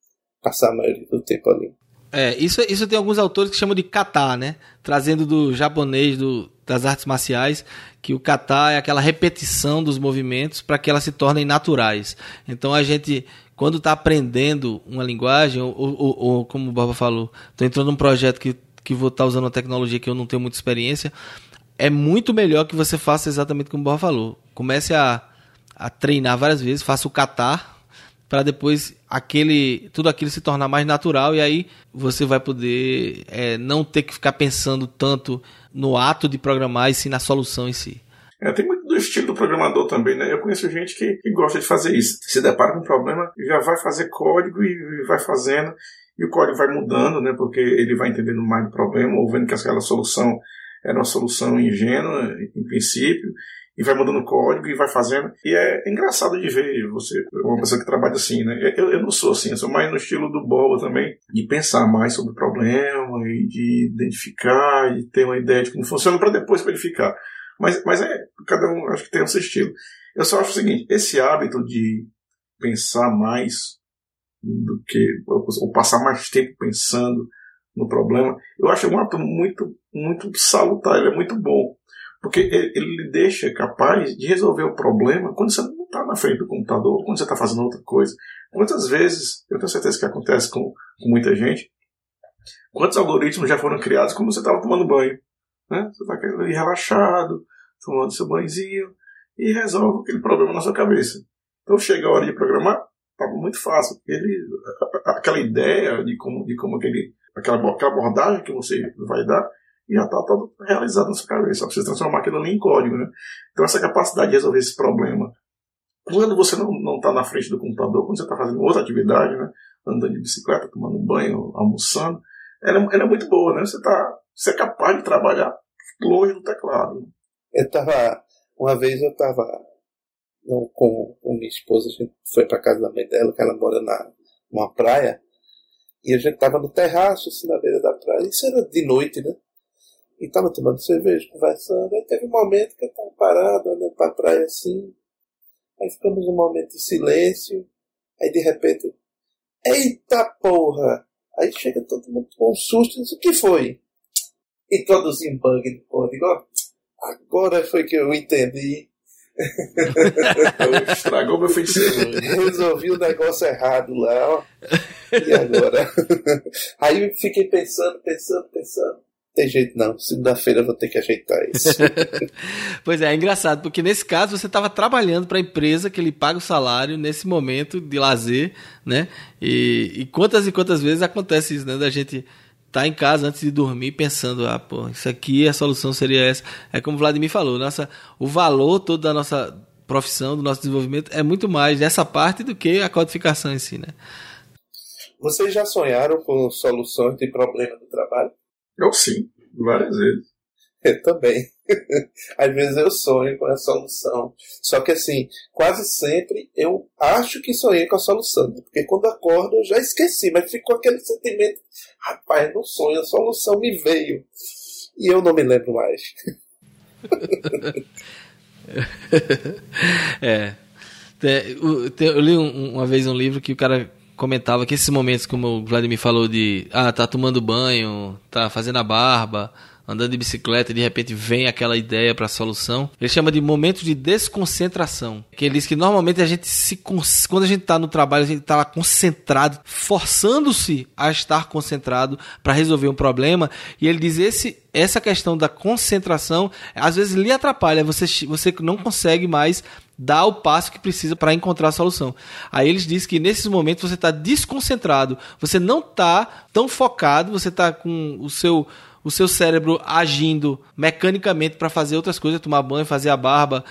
passar a maioria do tempo ali. É, isso, isso tem alguns autores que chamam de kata, né? Trazendo do japonês, do, das artes marciais, que o kata é aquela repetição dos movimentos para que elas se tornem naturais. Então a gente, quando está aprendendo uma linguagem, ou, ou, ou como o Baba falou, estou entrando num projeto que, que vou estar tá usando uma tecnologia que eu não tenho muita experiência, é muito melhor que você faça exatamente como o Baba falou. Comece a, a treinar várias vezes, faça o kata para depois aquele tudo aquilo se tornar mais natural e aí você vai poder é, não ter que ficar pensando tanto no ato de programar e sim na solução em si. É, tem muito do estilo do programador também, né? Eu conheço gente que, que gosta de fazer isso. Se depara com um problema, já vai fazer código e vai fazendo, e o código vai mudando, né? Porque ele vai entendendo mais do problema, ou vendo que aquela solução era uma solução ingênua, em princípio, e vai mudando o código e vai fazendo. E é engraçado de ver você, uma pessoa que trabalha assim, né? Eu, eu não sou assim, eu sou mais no estilo do Boba também, de pensar mais sobre o problema e de identificar e ter uma ideia de como funciona para depois verificar. Mas, mas é, cada um acho que tem o seu estilo. Eu só acho o seguinte, esse hábito de pensar mais do que, ou passar mais tempo pensando no problema, eu acho um hábito muito, muito salutar, ele é muito bom. Porque ele lhe deixa capaz de resolver o problema quando você não está na frente do computador, quando você está fazendo outra coisa. Quantas vezes, eu tenho certeza que acontece com, com muita gente, quantos algoritmos já foram criados quando você estava tomando banho? Né? Você está ali relaxado, tomando seu banhozinho, e resolve aquele problema na sua cabeça. Então chega a hora de programar, está muito fácil. Ele, aquela ideia de como, de como aquele, aquela, aquela abordagem que você vai dar e já está tudo realizado na sua cabeça. Só precisa transformar aquilo ali em código. Né? Então, essa capacidade de resolver esse problema, quando você não está na frente do computador, quando você está fazendo outra atividade, né? andando de bicicleta, tomando banho, almoçando, ela, é, ela é muito boa. Né? Você, tá, você é capaz de trabalhar longe do teclado. Né? Eu estava. Uma vez eu estava com, com minha esposa, a gente foi para casa da mãe dela, que ela mora na, numa praia, e a gente estava no terraço, assim, na beira da praia. Isso era de noite, né? E tava tomando cerveja, conversando. Aí teve um momento que eu tava parado, olhando pra praia assim. Aí ficamos um momento de silêncio. Aí de repente, eita porra! Aí chega todo mundo com um susto e diz, o que foi? Introduzi um bug no código. Agora foi que eu entendi. Estragou meu feitiço. Resolvi o negócio errado lá, ó. E agora? Aí fiquei pensando, pensando, pensando tem jeito não. Segunda-feira eu vou ter que ajeitar isso. pois é, é engraçado, porque nesse caso você estava trabalhando para a empresa que ele paga o salário nesse momento de lazer, né? E, e quantas e quantas vezes acontece isso, né? Da gente tá em casa antes de dormir pensando, ah, pô, isso aqui a solução seria essa. É como o Vladimir falou, nossa, o valor todo da nossa profissão, do nosso desenvolvimento é muito mais nessa parte do que a codificação em si, né? Vocês já sonharam com soluções de problema do trabalho? Eu sim, várias vezes. Eu também. Às vezes eu sonho com a solução. Só que assim, quase sempre eu acho que sonhei com a solução. Porque quando acordo eu já esqueci, mas ficou aquele sentimento, rapaz, no sonho, a solução me veio. E eu não me lembro mais. é. Eu li uma vez um livro que o cara comentava que esses momentos, como o Vladimir falou, de ah, tá tomando banho, tá fazendo a barba, andando de bicicleta e de repente vem aquela ideia para a solução. Ele chama de momentos de desconcentração. Que ele diz que normalmente a gente se quando a gente está no trabalho, a gente está lá concentrado, forçando-se a estar concentrado para resolver um problema. E ele diz esse essa questão da concentração às vezes lhe atrapalha, você você não consegue mais dar o passo que precisa para encontrar a solução. Aí eles dizem que nesses momentos você está desconcentrado, você não está tão focado, você está com o seu o seu cérebro agindo mecanicamente para fazer outras coisas, tomar banho, fazer a barba,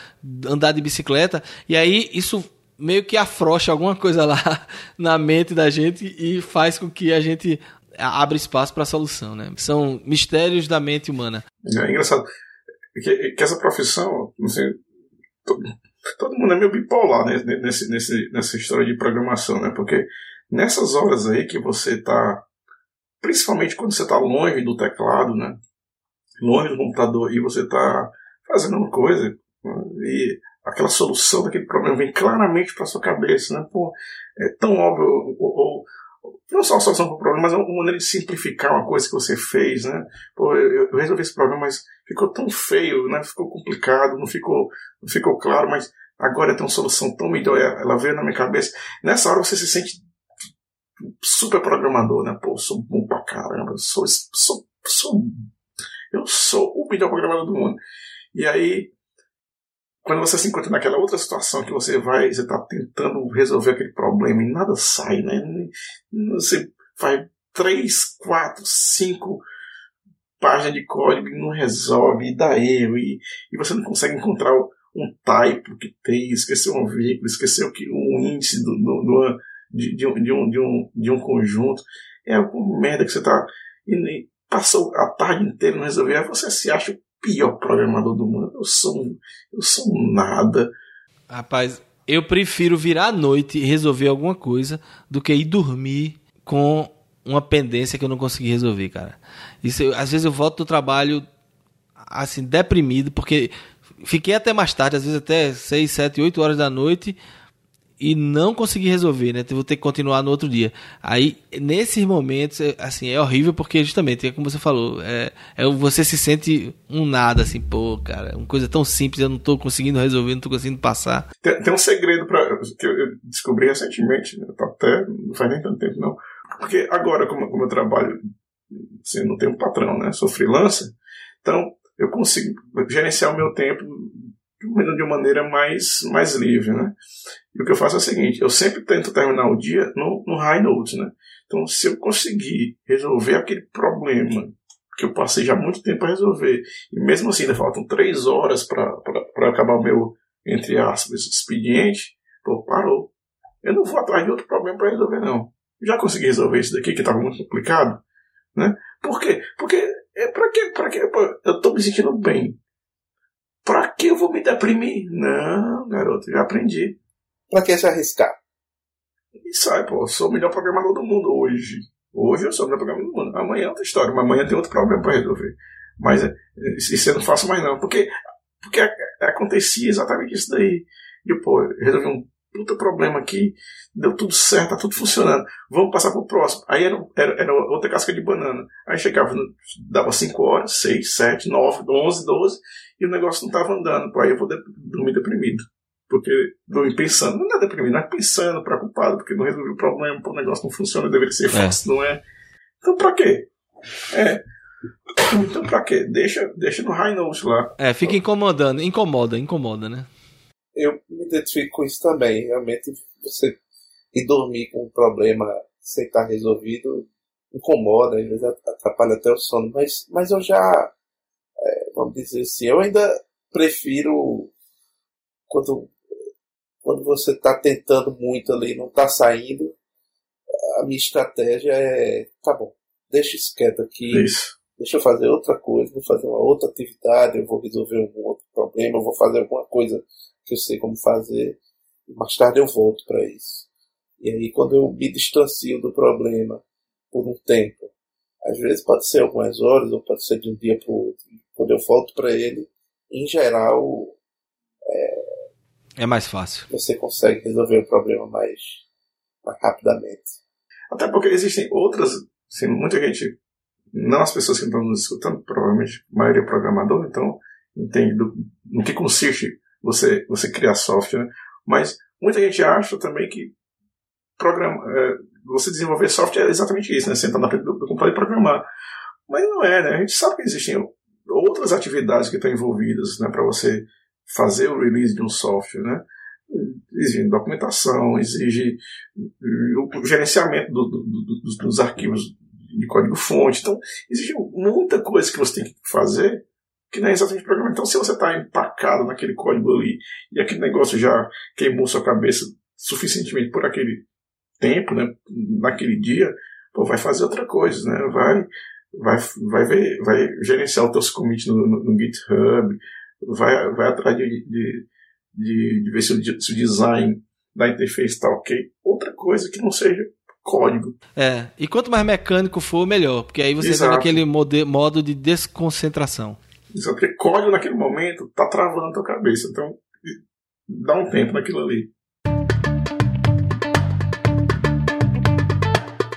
andar de bicicleta, e aí isso meio que afrouxa alguma coisa lá na mente da gente e faz com que a gente abra espaço para a solução, né? São mistérios da mente humana. É engraçado que, que essa profissão, todo mundo é meio bipolar né, nesse, nesse, nessa história de programação, né? Porque nessas horas aí que você está, principalmente quando você está longe do teclado, né? Longe do computador e você está fazendo uma coisa e aquela solução daquele problema vem claramente para sua cabeça, né? Pô, é tão óbvio, ou, ou, não só a solução para o problema, mas uma maneira de simplificar uma coisa que você fez, né? Pô, eu, eu, resolvi esse problema, mas ficou tão feio, né? Ficou complicado, não ficou, não ficou claro, mas agora tem uma solução tão melhor, ela veio na minha cabeça. Nessa hora você se sente super programador, né? Pô, sou bom pra caramba, sou, sou, sou eu sou o melhor programador do mundo. E aí quando você se encontra naquela outra situação que você vai, você está tentando resolver aquele problema e nada sai, né? Você faz três, quatro, cinco páginas de código e não resolve, e dá erro, e, e você não consegue encontrar um typo que tem, esqueceu um vírgula, esqueceu que um índice do, do, do de, de, um, de, um, de, um, de um conjunto. É alguma merda que você está. E, passou a tarde inteira não resolveu, aí você se acha pior programador do mundo. Eu sou, eu sou nada. Rapaz, eu prefiro virar à noite e resolver alguma coisa do que ir dormir com uma pendência que eu não consegui resolver, cara. Isso, às vezes eu volto do trabalho assim deprimido porque fiquei até mais tarde, às vezes até 6, 7, 8 horas da noite e não consegui resolver, né? Vou ter que continuar no outro dia. Aí, nesses momentos, é, assim, é horrível porque justamente, é como você falou, é, é você se sente um nada, assim, pô, cara, uma coisa tão simples, eu não tô conseguindo resolver, não tô conseguindo passar. Tem, tem um segredo para que eu descobri recentemente, né? até não faz nem tanto tempo não, porque agora, como, como eu trabalho, assim, não tenho um patrão, né? Sou freelancer, então eu consigo gerenciar o meu tempo de uma maneira mais, mais livre, né? E o que eu faço é o seguinte, eu sempre tento terminar o dia no, no high note, né? Então, se eu conseguir resolver aquele problema que eu passei já muito tempo a resolver, e mesmo assim ainda faltam três horas para acabar o meu, entre aspas, expediente, pô, parou. Eu não vou atrás de outro problema para resolver, não. Já consegui resolver isso daqui, que estava muito complicado, né? Por quê? Porque, é para quê? Para quê? Eu estou me sentindo bem. Pra que eu vou me deprimir? Não, garoto, já aprendi. Pra que se arriscar? E sai, pô, eu sou o melhor programador do mundo hoje. Hoje eu sou o melhor programador do mundo. Amanhã é outra história, mas amanhã tem outro problema para resolver. Mas isso eu não faço mais não, porque, porque acontecia exatamente isso daí. E, pô, eu resolvi um puta problema aqui, deu tudo certo, tá tudo funcionando, vamos passar pro próximo. Aí era, era, era outra casca de banana. Aí chegava, dava 5 horas, 6, 7, 9, 11, 12, e o negócio não estava andando. Pô, aí eu vou dormir deprimido. Porque dormir pensando, não é deprimido, não é pensando, preocupado, porque não resolvi o problema, pô, o negócio não funciona, deveria ser é. fácil, é. não é? Então pra quê? É. Então pra quê? Deixa, deixa no high note lá. É, fica incomodando, incomoda, incomoda, né? Eu me identifico com isso também. Realmente, você ir dormir com um problema sem estar resolvido incomoda, às vezes atrapalha até o sono. Mas, mas eu já vamos dizer assim. Eu ainda prefiro quando, quando você está tentando muito ali não está saindo. A minha estratégia é: tá bom, deixa isso quieto aqui. Isso. Deixa eu fazer outra coisa, vou fazer uma outra atividade, eu vou resolver algum outro problema, eu vou fazer alguma coisa que eu sei como fazer. E mais tarde eu volto para isso. E aí, quando eu me distancio do problema por um tempo, às vezes pode ser algumas horas, ou pode ser de um dia para o outro, quando eu volto para ele, em geral. É, é mais fácil. Você consegue resolver o problema mais, mais rapidamente. Até porque existem outras. Assim, muita gente, não as pessoas que estão nos escutando, provavelmente a maioria é programador, então entende do, no que consiste você, você criar software, né? mas muita gente acha também que programa, é, você desenvolver software é exatamente isso, né? Sentar na frente do, do computador e programar. Mas não é, né? A gente sabe que existem outras atividades que estão envolvidas né, para você fazer o release de um software. Né? Exige documentação, exige o gerenciamento do, do, do, dos, dos arquivos de código-fonte. Então, existe muita coisa que você tem que fazer que não é exatamente programa. Então, se você está empacado naquele código ali e aquele negócio já queimou sua cabeça suficientemente por aquele tempo, né, naquele dia, pô, vai fazer outra coisa, né? Vai vai, vai, ver, vai gerenciar os teus commits no, no, no, GitHub, vai, vai atrás de, de, de, de ver se o, se o design da interface está ok. Outra coisa que não seja código. É, e quanto mais mecânico for, melhor, porque aí você Exato. entra naquele modo de desconcentração. Exato, porque código naquele momento tá travando a tua cabeça, então dá um tempo naquilo ali.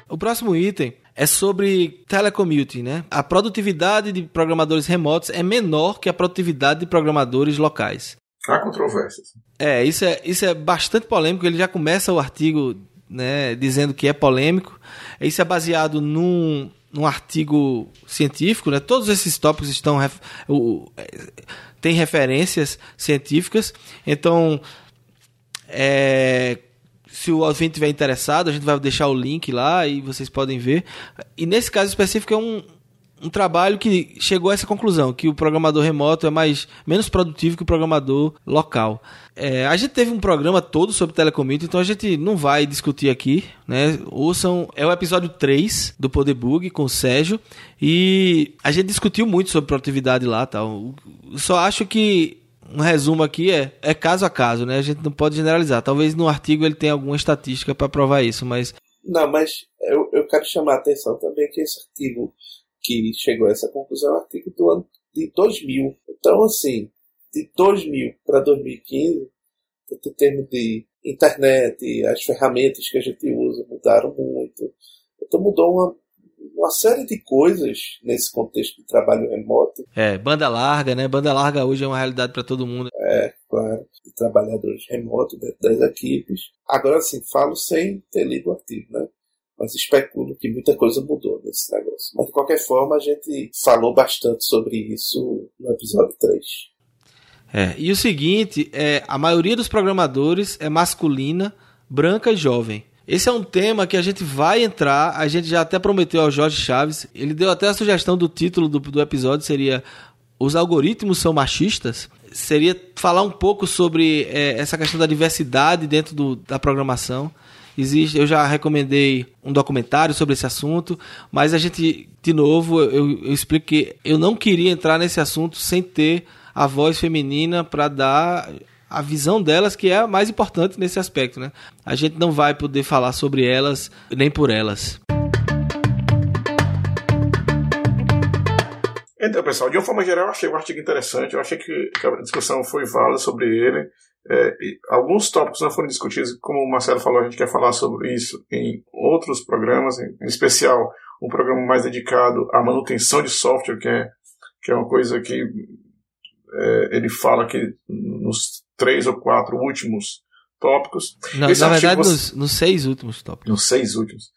O próximo item é sobre telecommuting, né? A produtividade de programadores remotos é menor que a produtividade de programadores locais. Há controvérsias. É, isso é, isso é bastante polêmico. Ele já começa o artigo né, dizendo que é polêmico. Isso é baseado num, num artigo científico, né? Todos esses tópicos estão o, tem referências científicas. Então, é, se o ouvinte estiver interessado, a gente vai deixar o link lá e vocês podem ver. E nesse caso específico é um, um trabalho que chegou a essa conclusão, que o programador remoto é mais menos produtivo que o programador local. É, a gente teve um programa todo sobre telecommuting, então a gente não vai discutir aqui, né? Ouçam, é o episódio 3 do Podebug com o Sérgio e a gente discutiu muito sobre produtividade lá, tal. Só acho que um resumo aqui é, é caso a caso, né? A gente não pode generalizar. Talvez no artigo ele tenha alguma estatística para provar isso, mas. Não, mas eu, eu quero chamar a atenção também que esse artigo que chegou a essa conclusão é um artigo do ano de 2000. Então, assim, de 2000 para 2015, em termos de internet, as ferramentas que a gente usa mudaram muito. Então mudou uma, uma série de coisas nesse contexto de trabalho remoto. É, banda larga, né? Banda larga hoje é uma realidade para todo mundo. É, claro. De trabalhadores remotos dentro das equipes. Agora sim, falo sem ter lido o artigo, né? Mas especulo que muita coisa mudou nesse negócio. Mas de qualquer forma, a gente falou bastante sobre isso no episódio 3. É, e o seguinte, é, a maioria dos programadores é masculina, branca e jovem. Esse é um tema que a gente vai entrar, a gente já até prometeu ao Jorge Chaves, ele deu até a sugestão do título do, do episódio, seria Os algoritmos são machistas? Seria falar um pouco sobre é, essa questão da diversidade dentro do, da programação. Existe, eu já recomendei um documentário sobre esse assunto, mas a gente, de novo, eu, eu explico que eu não queria entrar nesse assunto sem ter a voz feminina para dar a visão delas que é a mais importante nesse aspecto, né? A gente não vai poder falar sobre elas nem por elas. Então, pessoal, de uma forma geral, eu achei o artigo interessante, eu achei que a discussão foi válida sobre ele. É, alguns tópicos não foram discutidos, como o Marcelo falou, a gente quer falar sobre isso em outros programas, em, em especial um programa mais dedicado à manutenção de software, que é, que é uma coisa que é, ele fala que nos três ou quatro últimos tópicos. Na, na verdade, você... nos, nos, seis últimos tópicos. Nos seis últimos.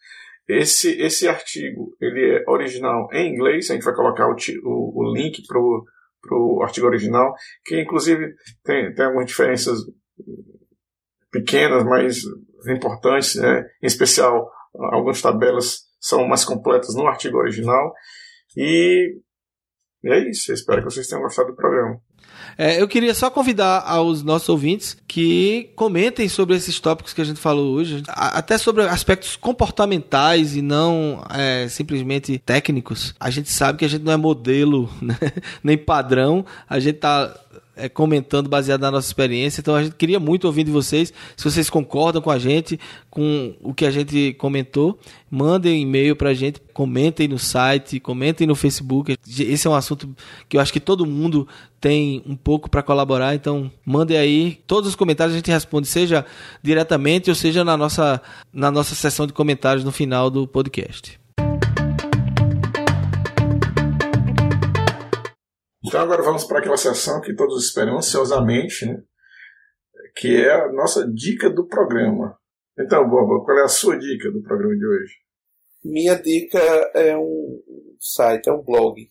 Esse, esse artigo ele é original em inglês, a gente vai colocar o, o, o link para o artigo original, que inclusive tem, tem algumas diferenças pequenas, mas importantes, né? em especial algumas tabelas são mais completas no artigo original. E, e é isso, eu espero que vocês tenham gostado do programa. É, eu queria só convidar aos nossos ouvintes que comentem sobre esses tópicos que a gente falou hoje, até sobre aspectos comportamentais e não é, simplesmente técnicos. A gente sabe que a gente não é modelo né? nem padrão, a gente está é, comentando baseado na nossa experiência. Então a gente queria muito ouvir de vocês. Se vocês concordam com a gente, com o que a gente comentou, mandem um e-mail para a gente, comentem no site, comentem no Facebook. Esse é um assunto que eu acho que todo mundo tem um pouco para colaborar. Então mandem aí todos os comentários, a gente responde, seja diretamente ou seja na nossa, na nossa sessão de comentários no final do podcast. Então agora vamos para aquela sessão que todos esperam ansiosamente, né? que é a nossa dica do programa. Então, Boba, qual é a sua dica do programa de hoje? Minha dica é um site, é um blog.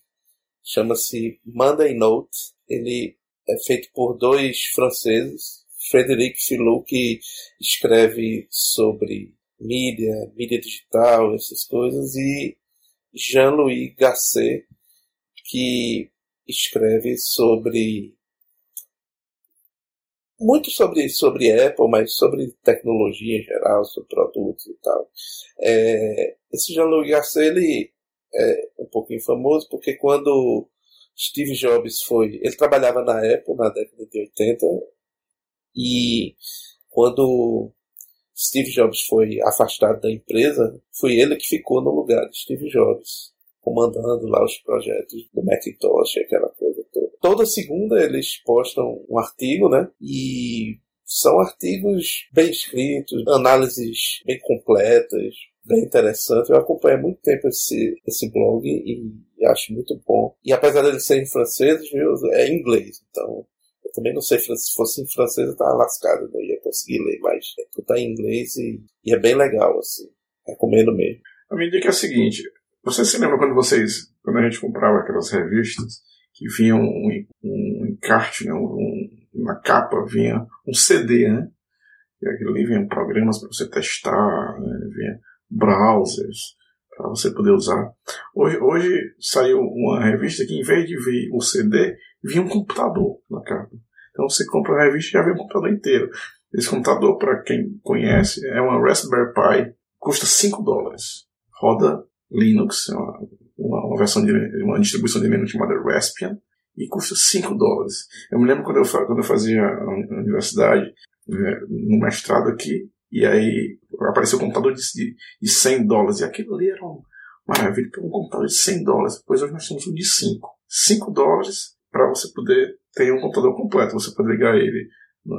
Chama-se Monday Note. Ele é feito por dois franceses. Frederic Filou, que escreve sobre mídia, mídia digital, essas coisas, e Jean-Louis Gasset, que escreve sobre muito sobre, sobre Apple, mas sobre tecnologia em geral, sobre produtos e tal. É, esse Jean-Louis Garcia, ele é um pouquinho famoso porque quando Steve Jobs foi, ele trabalhava na Apple na década de 80, E quando Steve Jobs foi afastado da empresa, foi ele que ficou no lugar de Steve Jobs, comandando lá os projetos do Macintosh, aquela coisa toda. Toda segunda eles postam um artigo, né? E são artigos bem escritos, análises bem completas, bem interessantes. Eu acompanho há muito tempo esse, esse blog e, acho muito bom. E apesar de eles serem franceses, viu, é inglês. Então, eu também não sei se fosse em francês eu tava lascado, não ia conseguir ler, mas é tudo tá em inglês e, e, é bem legal, assim. Recomendo mesmo. A minha dica é a seguinte: você se lembra quando vocês, quando a gente comprava aquelas revistas que vinham um, um encarte, né, um, na capa vinha um CD, né? E aquilo ali vinha programas para você testar, né? vinha browsers para você poder usar. Hoje, hoje saiu uma revista que, em vez de vir o CD, vinha um computador na capa. Então você compra a revista e já vem o computador inteiro. Esse computador, para quem conhece, é uma Raspberry Pi, custa 5 dólares. Roda Linux, é uma, uma, versão de uma distribuição de Linux chamada Raspbian e custa 5 dólares. Eu me lembro quando eu, quando eu fazia a universidade, né, no mestrado aqui, e aí apareceu um computador de, de 100 dólares, e aquilo ali era uma maravilha, um computador de 100 dólares, depois hoje nós temos um de 5. 5 dólares para você poder ter um computador completo, você pode ligar ele,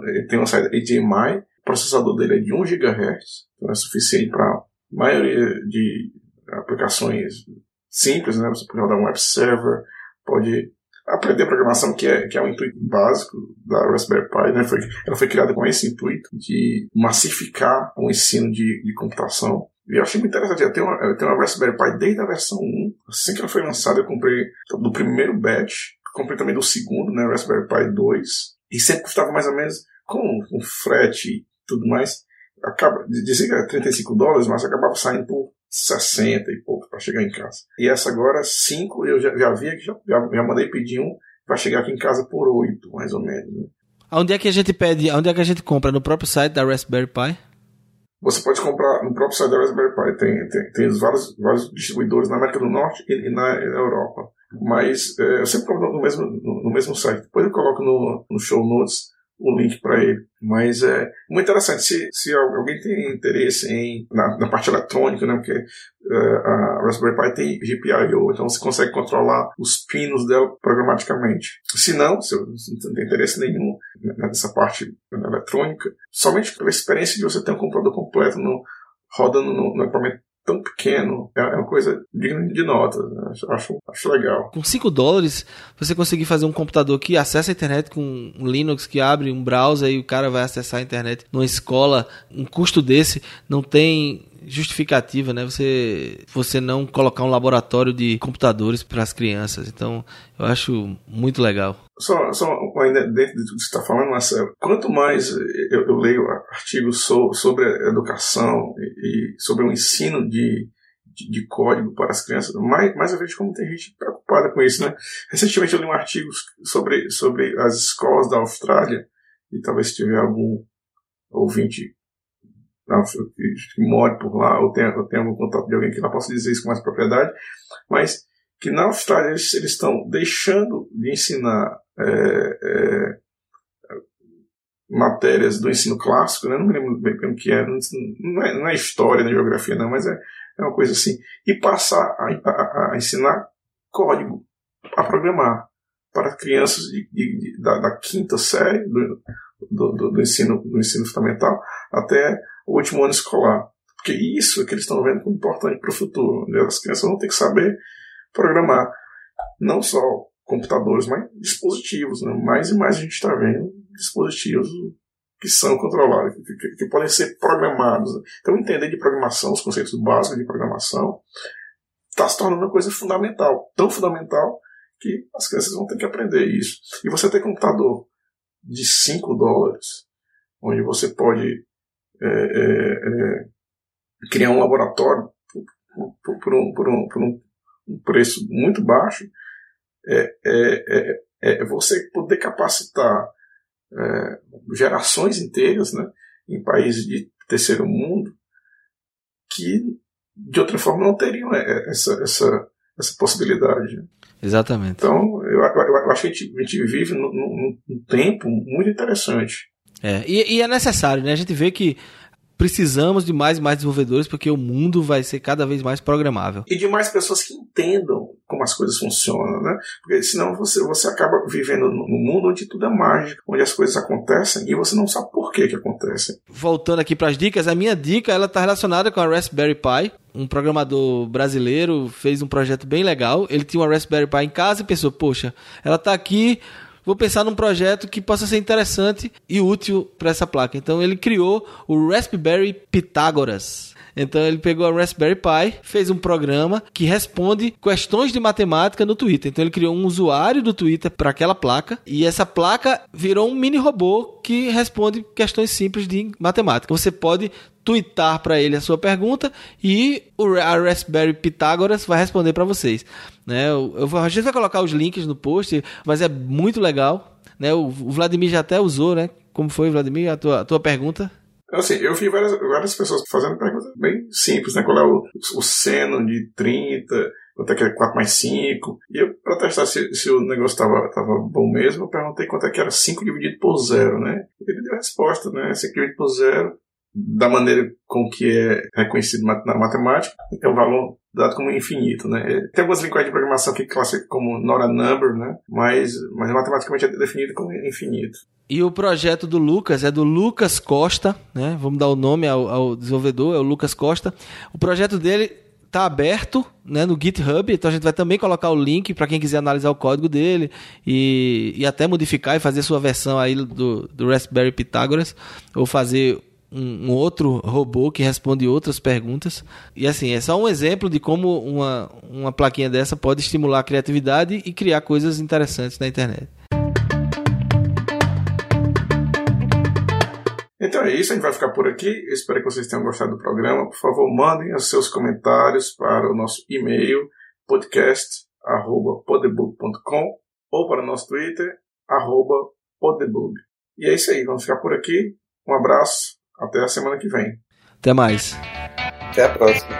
ele tem uma saída HDMI, o processador dele é de 1 GHz, então é suficiente para a maioria de aplicações simples, né? Você pode rodar um web server, pode aprender programação, que é, que é o intuito básico da Raspberry Pi, né? Foi, ela foi criada com esse intuito de massificar o ensino de, de computação. E eu achei muito interessante. Eu tenho, uma, eu tenho uma Raspberry Pi desde a versão 1. Assim que ela foi lançada, eu comprei do primeiro batch. Comprei também do segundo, né? Raspberry Pi 2. E sempre custava mais ou menos, com, com frete e tudo mais, acaba, dizia que era 35 dólares, mas acabava saindo por 60 e pouco para chegar em casa. E essa agora, 5, eu já, já vi que já, já, já, mandei pedir um, vai chegar aqui em casa por 8, mais ou menos. Né? Onde é que a gente pede, onde é que a gente compra? No próprio site da Raspberry Pi? Você pode comprar no próprio site da Raspberry Pi. Tem, tem, tem vários, vários distribuidores na América do Norte e, e na, na, Europa. Mas é, eu sempre compro no mesmo, no, no, mesmo site. Depois eu coloco no, no show notes o link para ele. Mas é muito interessante. Se, se alguém tem interesse em, na, na parte eletrônica, né, porque é, a Raspberry Pi tem GPIO, então você consegue controlar os pinos dela programaticamente. Se não, se não tem interesse nenhum nessa parte eletrônica, somente pela experiência de você ter um computador completo no, rodando no, no equipamento tão pequeno é, é uma coisa digna de nota. Né? Acho, acho legal. Com 5 dólares, você conseguir fazer um computador que acessa a internet com um Linux que abre um browser e o cara vai acessar a internet numa escola, um custo desse não tem justificativa, né? Você, você não colocar um laboratório de computadores para as crianças. Então, eu acho muito legal. Só, só ainda dentro de tudo que você está falando, Marcelo, quanto mais eu, eu leio artigos so, sobre a educação e, e sobre o ensino de, de, de, código para as crianças, mais, mais eu vejo como tem gente preocupada com isso, né? Recentemente eu li um artigo sobre, sobre as escolas da Austrália, e talvez se tiver algum ouvinte que more por lá, ou tenha, ou tenha algum contato de alguém que lá possa dizer isso com mais propriedade, mas que na Austrália eles, eles estão deixando de ensinar é, é, matérias do ensino clássico, né? não me lembro bem o que é, não é, não é história, é geografia, não, mas é, é uma coisa assim, e passar a, a, a ensinar código a programar para crianças de, de, de, da, da, quinta série do, do, do, do, ensino, do ensino fundamental até o último ano escolar. Porque isso é que eles estão vendo como importante para o futuro. Né? As crianças vão ter que saber programar não só computadores, mas dispositivos. Né? Mais e mais a gente está vendo dispositivos que são controlados, que, que, que podem ser programados. Então, entender de programação, os conceitos básicos de programação, está se tornando uma coisa fundamental. Tão fundamental que as crianças vão ter que aprender isso. E você ter computador de 5 dólares, onde você pode é, é, é, criar um laboratório por, por, por, um, por, um, por um preço muito baixo, é, é, é, é você poder capacitar é, gerações inteiras né, em países de terceiro mundo que de outra forma não teriam essa, essa, essa possibilidade. Exatamente. Então, eu, eu, eu acho que a gente, a gente vive num, num tempo muito interessante. É, e, e é necessário, né? A gente vê que precisamos de mais e mais desenvolvedores porque o mundo vai ser cada vez mais programável. E de mais pessoas que entendam como as coisas funcionam, né? Porque senão você, você acaba vivendo num mundo onde tudo é mágico, onde as coisas acontecem e você não sabe por que que acontecem. Voltando aqui para as dicas, a minha dica ela está relacionada com a Raspberry Pi. Um programador brasileiro fez um projeto bem legal. Ele tinha uma Raspberry Pi em casa e pensou: poxa, ela está aqui vou pensar num projeto que possa ser interessante e útil para essa placa. Então ele criou o Raspberry Pythagoras. Então ele pegou a Raspberry Pi, fez um programa que responde questões de matemática no Twitter. Então ele criou um usuário do Twitter para aquela placa e essa placa virou um mini robô que responde questões simples de matemática. Você pode twittar para ele a sua pergunta e o, a Raspberry Pythagoras vai responder para vocês. Né? Eu, eu, a gente vai colocar os links no post, mas é muito legal. Né? O, o Vladimir já até usou, né? Como foi, Vladimir, a tua, a tua pergunta? Assim, eu vi várias, várias pessoas fazendo perguntas bem simples, né? Qual é o, o seno de 30, quanto é que é 4 mais 5. E eu, pra testar se, se o negócio tava, tava bom mesmo, eu perguntei quanto é que era 5 dividido por zero, né? Ele deu a resposta, né? 5 dividido por zero, da maneira com que é reconhecido na matemática, é o valor dado como infinito, né? Tem algumas linguagens de programação que classificam como not a number, né? Mas, mas matematicamente é definido como infinito. E o projeto do Lucas é do Lucas Costa, né? Vamos dar o nome ao, ao desenvolvedor, é o Lucas Costa. O projeto dele está aberto né, no GitHub, então a gente vai também colocar o link para quem quiser analisar o código dele e, e até modificar e fazer sua versão aí do, do Raspberry Pythagoras ou fazer um, um, outro robô que responde outras perguntas. E assim, é só um exemplo de como uma, uma plaquinha dessa pode estimular a criatividade e criar coisas interessantes na internet. Então é isso, a gente vai ficar por aqui. Eu espero que vocês tenham gostado do programa. Por favor, mandem os seus comentários para o nosso e-mail podcast@podebug.com ou para o nosso Twitter @podebug. E é isso aí, vamos ficar por aqui. Um abraço até a semana que vem. Até mais. Até a próxima.